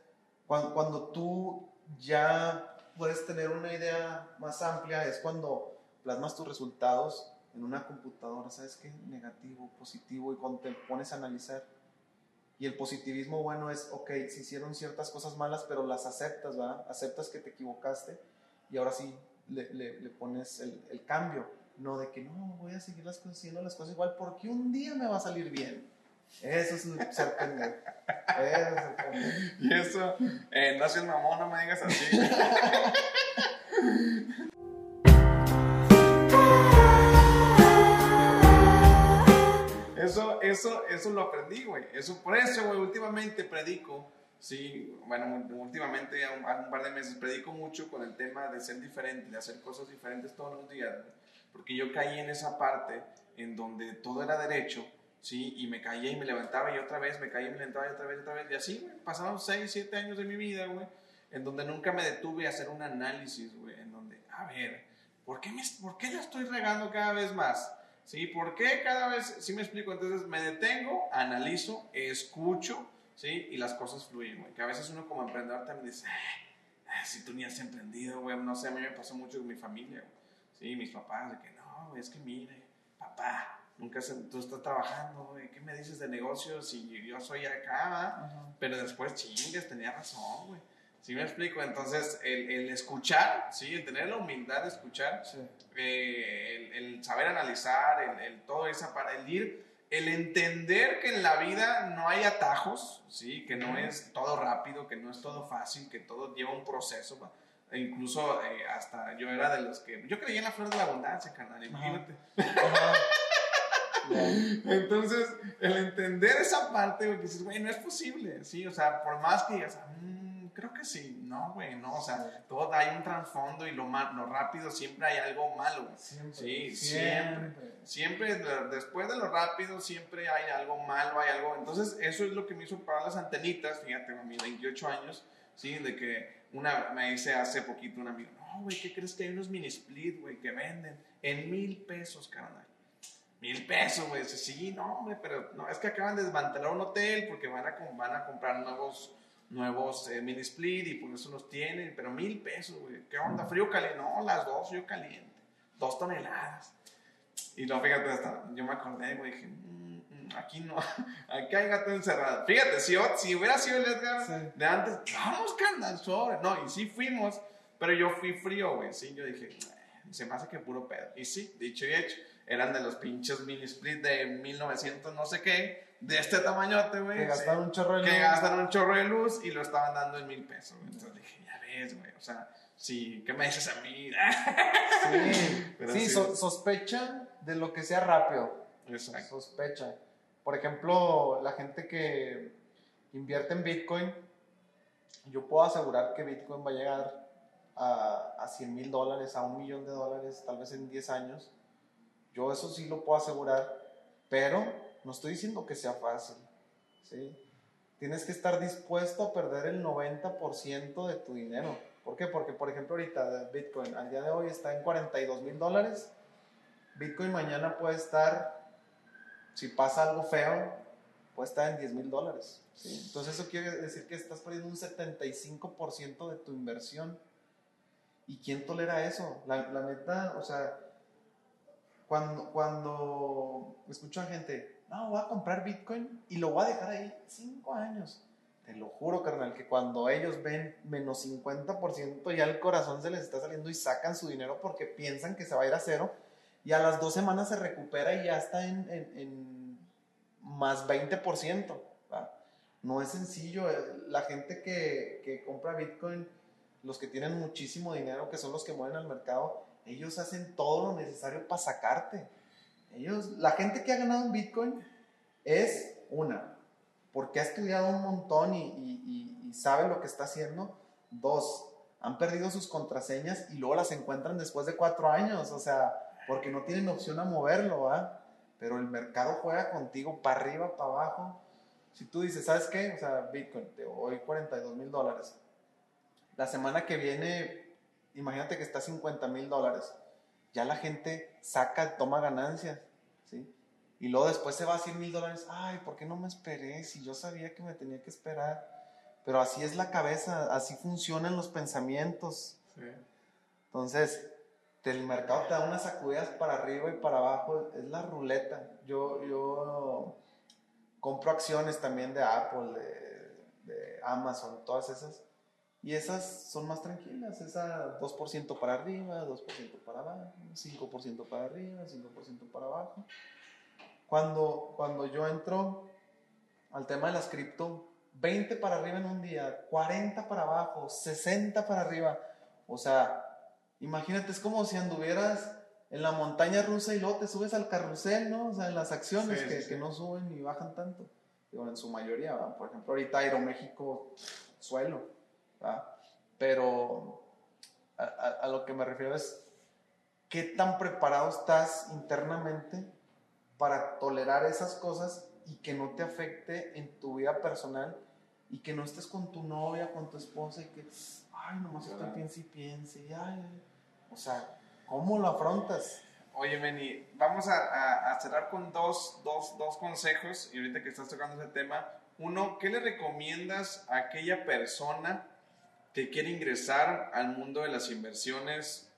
cuando, cuando, tú ya puedes tener una idea más amplia, es cuando plasmas tus resultados en una computadora, ¿sabes qué? Negativo, positivo, y cuando te pones a analizar. Y el positivismo bueno es, ok, se hicieron ciertas cosas malas, pero las aceptas, ¿verdad? Aceptas que te equivocaste y ahora sí le, le, le pones el, el, cambio, no de que no, voy a seguir las cosas, haciendo las cosas igual porque un día me va a salir bien. Eso es ser pendejo. Eso es pendejo.
Y eso, eh, no seas mamón, no me digas así. Eso, eso, lo aprendí, güey. Eso, por eso, güey, últimamente predico Sí, bueno, últimamente, un, un par de meses, predico mucho con el tema de ser diferente, de hacer cosas diferentes todos los días, porque yo caí en esa parte en donde todo era derecho, ¿sí? Y me caía y me levantaba y otra vez, me caía y me levantaba y otra vez, otra vez, y así, güey, pasaron 6, 7 años de mi vida, güey, en donde nunca me detuve a hacer un análisis, güey, en donde, a ver, ¿por qué, me, ¿por qué la estoy regando cada vez más? ¿Sí? ¿Por qué cada vez, sí me explico? Entonces me detengo, analizo, escucho, ¿sí? Y las cosas fluyen, güey. Que a veces uno como emprendedor también dice, ah, si tú ni has emprendido, güey, no sé, a mí me pasó mucho con mi familia, güey. Sí, mis papás, de que no, güey, es que mire, papá, nunca se, tú estás trabajando, güey, ¿qué me dices de negocios si yo soy acá, uh -huh. Pero después, chingues, tenía razón, güey. ¿Sí me explico? Entonces, el, el, escuchar, ¿sí? El tener la humildad de escuchar, sí. eh, el, el, saber analizar, el, el todo esa, para el ir el entender que en la vida no hay atajos, ¿sí? que no es todo rápido, que no es todo fácil, que todo lleva un proceso. E incluso eh, hasta yo era de los que... Yo creía en la flor de la abundancia, carnal, imagínate. Entonces, el entender esa parte, güey, que dices, güey, no es posible, ¿sí? O sea, por más que digas, mmm, creo que sí, no, güey, no, o sea, todo hay un trasfondo y lo, lo rápido siempre hay algo malo,
Siempre.
Sí, siempre. Siempre, después de lo rápido, siempre hay algo malo, hay algo. Entonces, eso es lo que me hizo parar las antenitas, fíjate, a mis 28 años, ¿sí? De que una, me dice hace poquito un amigo, no, güey, ¿qué crees que hay unos mini split, güey, que venden en mil pesos, carnal? Mil pesos, güey. Dice, sí, no, güey, pero no, es que acaban de desmantelar un hotel porque van a, van a comprar nuevos, nuevos eh, mini split y por eso los tienen, pero mil pesos, güey. ¿Qué onda? ¿Frío caliente? No, las dos, yo caliente. dos toneladas. Y no, fíjate, hasta, yo me acordé, güey, dije, "Mm, mm, aquí no, aquí hay gato encerrado. Fíjate, si, si hubiera sido el Edgar
Sí.
de antes, vamos, carnal, sobre. No, y sí fuimos, pero yo fui frío, güey, sí, yo dije, "Eh, se me hace que puro pedo. Y sí, dicho y hecho, eran de los pinches mini split de 1900 no sé qué, de este tamañote, güey.
Que
sí,
gastan un chorro de
que
luz.
gastan un chorro de luz y lo estaban dando en mil pesos. Entonces dije, ya ves, güey, o sea, sí, ¿qué me dices a mí?
Sí,
Pero
sí,
sí.
so- sospechan de lo que sea rápido.
Exacto.
Sospecha. Por ejemplo, la gente que invierte en Bitcoin, yo puedo asegurar que Bitcoin va a llegar a, a 100 mil dólares, a un millón de dólares, tal vez en 10 años. Yo eso sí lo puedo asegurar, pero no estoy diciendo que sea fácil. ¿sí? Tienes que estar dispuesto a perder el 90% de tu dinero. ¿Por qué? Porque, por ejemplo, ahorita Bitcoin al día de hoy está en 42 mil dólares. Bitcoin mañana puede estar si pasa algo feo, puede estar en 10 mil dólares. ¿sí? Entonces eso quiere decir que estás perdiendo un 75% de tu inversión. ¿Y quién tolera eso? La, la neta, o sea, cuando, cuando escucho a gente, no, voy a comprar Bitcoin y lo voy a dejar ahí 5 años. Te lo juro, carnal, que cuando ellos ven menos 50%, ya el corazón se les está saliendo y sacan su dinero porque piensan que se va a ir a cero y a las dos semanas se recupera y ya está en, en- en más 20%. ¿va? No es sencillo. eh, La gente que, que compra Bitcoin, los que tienen muchísimo dinero, que son los que mueven al mercado, ellos hacen todo lo necesario para sacarte. Ellos, la gente que ha ganado en Bitcoin es una, porque ha estudiado un montón y, y- y- y sabe lo que está haciendo. Dos, han perdido sus contraseñas y luego las encuentran después de cuatro años, o sea, porque no tienen opción a moverlo, ¿va? Pero el mercado juega contigo para arriba, para abajo. Si tú dices, ¿sabes qué? O sea, Bitcoin, te doy 42 mil dólares. La semana que viene, imagínate que está a 50 mil dólares. Ya la gente saca, toma ganancias, ¿sí? Y luego después se va a 100 mil dólares. Ay, ¿por qué no me esperé? Si yo sabía que me tenía que esperar. Pero así es la cabeza, así funcionan los pensamientos.
Sí.
Entonces, el mercado te da unas sacudidas para arriba y para abajo, es la ruleta. Yo, yo compro acciones también de Apple, de, de Amazon, todas esas. Y esas son más tranquilas, esa 2% para arriba, 2% para abajo, 5% para arriba, 5% para abajo. Cuando, cuando yo entro al tema de las cripto, 20 para arriba en un día, 40 para abajo, 60 para arriba. O sea, imagínate, es como si anduvieras en la montaña rusa y luego te subes al carrusel, ¿no? O sea, en las acciones
Sí,
que,
sí.
que no suben ni bajan tanto. Digo, en su mayoría, ¿va? por ejemplo, ahorita Aeroméxico, suelo, Pero a, a- a lo que me refiero es, ¿qué tan preparado estás internamente para tolerar esas cosas y que no te afecte en tu vida personal y que no estés con tu novia, con tu esposa y que, ay, nomás estoy piense y piense, y ay, ay". o sea, ¿cómo lo afrontas?
Oye, Benny, vamos a- a cerrar con dos, dos, dos consejos, y ahorita que estás tocando ese tema. Uno, ¿qué le recomiendas a aquella persona que quiere ingresar al mundo de las inversiones?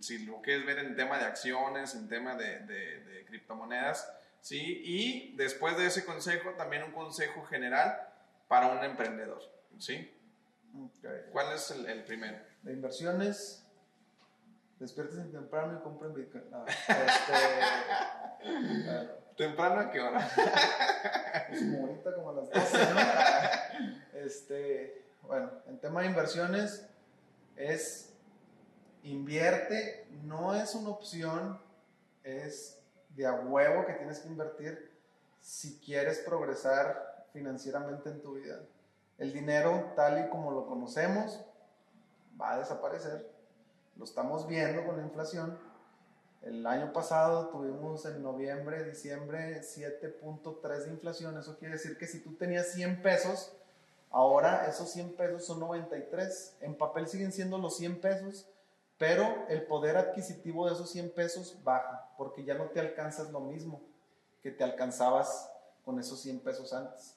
Si lo quieres ver en tema de acciones, en tema de, de- de criptomonedas, ¿sí? Y después de ese consejo, también un consejo general para un emprendedor, ¿sí? ¿Cuál es el, el primero?
De inversiones, despiertes temprano y compren Bitcoin. No, este,
¿Temprano a qué hora?
pues como ahorita como a las 12, ¿no? Este, bueno, en tema de inversiones es invierte, no es una opción, es de a huevo que tienes que invertir si quieres progresar financieramente en tu vida. El dinero, tal y como lo conocemos, va a desaparecer. Lo estamos viendo con la inflación. El año pasado tuvimos en noviembre, diciembre 7.3 de inflación. Eso quiere decir que si tú tenías 100 pesos, ahora esos 100 pesos son 93. En papel siguen siendo los 100 pesos, pero el poder adquisitivo de esos 100 pesos baja, porque ya no te alcanzas lo mismo que te alcanzabas con esos 100 pesos antes.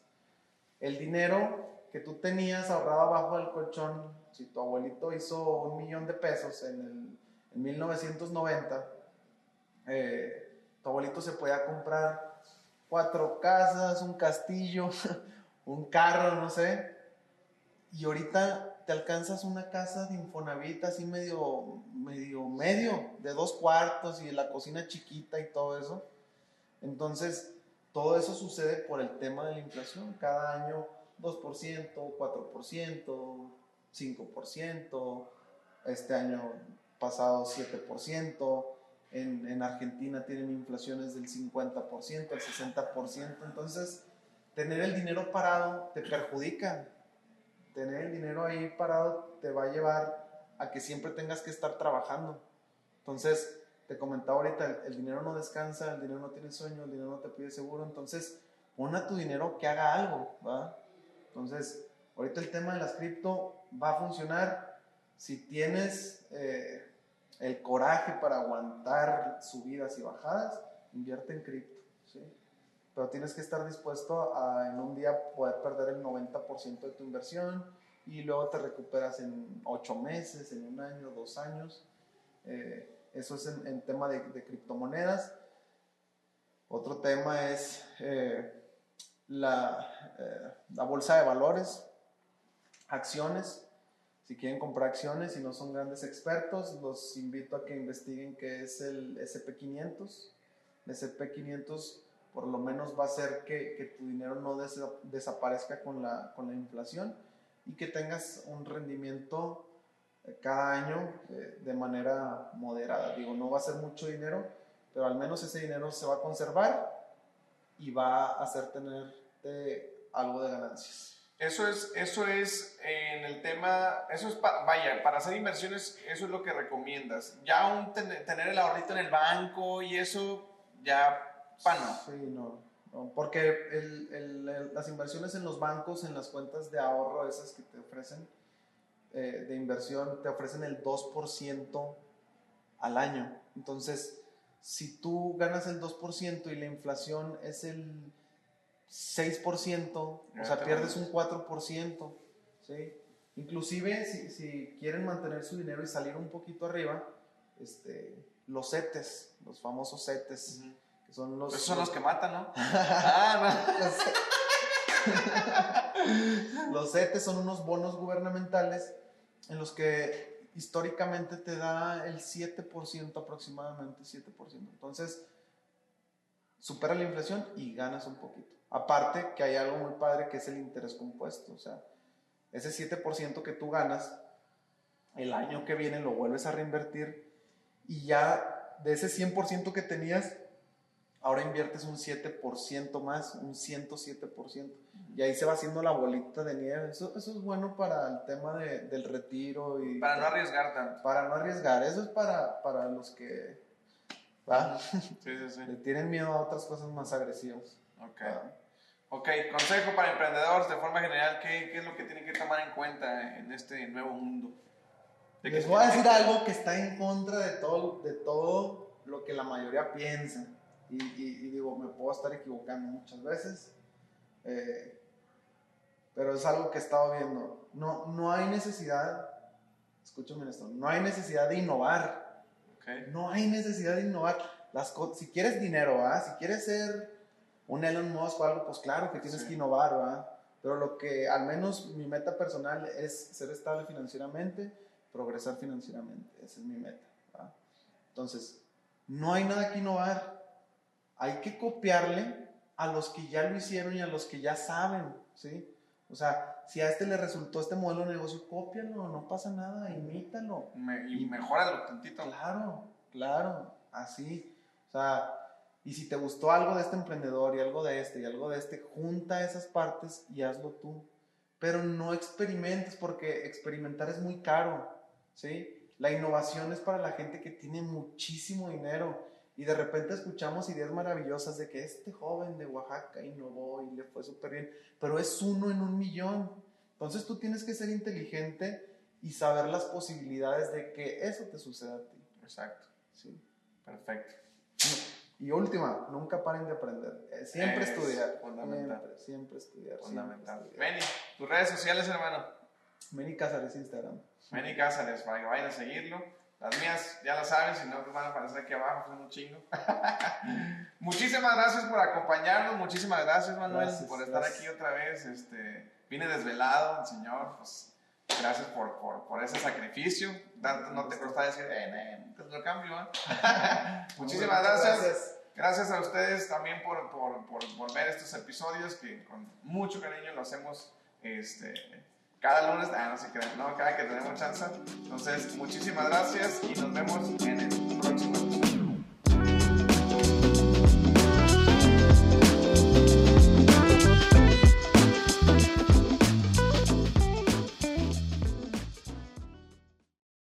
El dinero que tú tenías ahorrado abajo del colchón, si tu abuelito hizo un millón de pesos en el, en 1990, eh, tu abuelito se podía comprar cuatro casas, un castillo, un carro, no sé. Y ahorita te alcanzas una casa de Infonavit así medio, medio, medio, de dos cuartos y la cocina chiquita y todo eso. Entonces, todo eso sucede por el tema de la inflación. Cada año 2%, 4%, 5%, este año pasado 7%, en, en, Argentina tienen inflaciones del 50%, el 60%, entonces tener el dinero parado te perjudica, tener el dinero ahí parado te va a llevar a que siempre tengas que estar trabajando. Entonces, te comentaba ahorita, el, dinero no descansa, el dinero no tiene sueño, el dinero no te pide seguro, entonces pon tu dinero que haga algo, ¿va? Entonces, ahorita el tema de las cripto va a funcionar si tienes eh, el coraje para aguantar subidas y bajadas, invierte en cripto, ¿sí? Pero tienes que estar dispuesto a en un día poder perder el 90% de tu inversión y luego te recuperas en 8 meses, en un año, dos años. Eh, eso es en, tema de, criptomonedas. Otro tema es eh, la, eh, la bolsa de valores, acciones. Si quieren comprar acciones y no son grandes expertos, los invito a que investiguen qué es el SP500. El SP500 por lo menos va a hacer que, que tu dinero no desaparezca con la, con la, inflación y que tengas un rendimiento eh, cada año eh, de manera moderada. Digo, no va a ser mucho dinero, pero al menos ese dinero se va a conservar y va a hacer tenerte algo de ganancias.
Eso es, eso es en el tema, eso es, vaya, para hacer inversiones, eso es lo que recomiendas. Ya un tener el ahorrito en el banco y eso, ya, para no.
Sí, no, porque el, el, las inversiones en los bancos, en las cuentas de ahorro, esas que te ofrecen eh, de inversión, te ofrecen el 2% al año. Entonces, si tú ganas el 2% y la inflación es el 6%, o sea, pierdes un 4%, ¿sí? Inclusive, si, si, quieren mantener su dinero y salir un poquito arriba, este, los CETES, los famosos CETES, que son los...
Son los, que matan, ¿no? ah,
no. los CETES son unos bonos gubernamentales en los que históricamente te da el 7% aproximadamente, 7%. Entonces, supera la inflación y ganas un poquito. Aparte que hay algo muy padre que es el interés compuesto, o sea, ese 7% que tú ganas, el año que viene lo vuelves a reinvertir y ya de ese 100% que tenías, ahora inviertes un 7% más, un 107%. Y ahí se va haciendo la bolita de nieve. Eso, eso es bueno para el tema de, del retiro. y
Para no arriesgar tanto.
Para no arriesgar. Eso es para, para los que ¿va? Sí, sí, sí. Le tienen miedo a otras cosas más agresivas.
Ok. Ok, consejo para emprendedores de forma general, ¿qué, ¿qué, es lo que tienen que tomar en cuenta en este nuevo mundo?
Les voy a decir algo que está en contra de todo, de todo lo que la mayoría piensa. Y, y, digo, me puedo estar equivocando muchas veces, eh, pero es algo que he estado viendo. No, no hay necesidad, escúchame esto, no hay necesidad de innovar. Okay. No hay necesidad de innovar. Las si quieres dinero, ¿ah? si quieres ser un Elon Musk o algo, pues claro que tienes que innovar, ¿verdad? Pero lo que al menos mi meta personal es ser estable financieramente, progresar financieramente. Esa es mi meta. ¿verdad? Entonces, no hay nada que innovar. Hay que copiarle a los que ya lo hicieron y a los que ya saben, ¿sí? O sea, si a este le resultó este modelo de negocio, cópialo, no pasa nada, imítalo.
y, y mejoralo tantito.
Claro, claro, así. O sea, y si te gustó algo de este emprendedor y algo de este y algo de este, junta esas partes y hazlo tú. Pero no experimentes porque experimentar es muy caro, ¿sí? La innovación es para la gente que tiene muchísimo dinero y de repente escuchamos ideas maravillosas de que este joven de Oaxaca innovó y le fue súper bien, pero es uno en un millón. Entonces tú tienes que ser inteligente y saber las posibilidades de que eso te suceda a ti.
Exacto. Sí. Perfecto.
Y última, nunca paren de aprender. Siempre estudiar. Fundamental. Siempre, estudiar.
Fundamental. Meni, tus redes sociales, hermano.
Meni Cázares, Instagram.
Meni Cázares, para que vayan a seguirlo. Las mías ya las saben, si no, pues van a aparecer aquí abajo, son un chingo. muchísimas gracias por acompañarnos, muchísimas gracias, Manuel,
Gracias,
por estar
gracias.
aquí otra vez. Este, vine desvelado, el Señor, pues gracias por, por, por ese sacrificio. Tanto no te costó decir, eh, eh, te lo cambio. ¿eh?". muchísimas
Muchas
gracias. Gracias a ustedes también por, por, por, por ver estos episodios que con mucho cariño lo hacemos este, cada lunes. Ah, no se crean, no, cada que tenemos chance. Entonces, muchísimas gracias y nos vemos en el próximo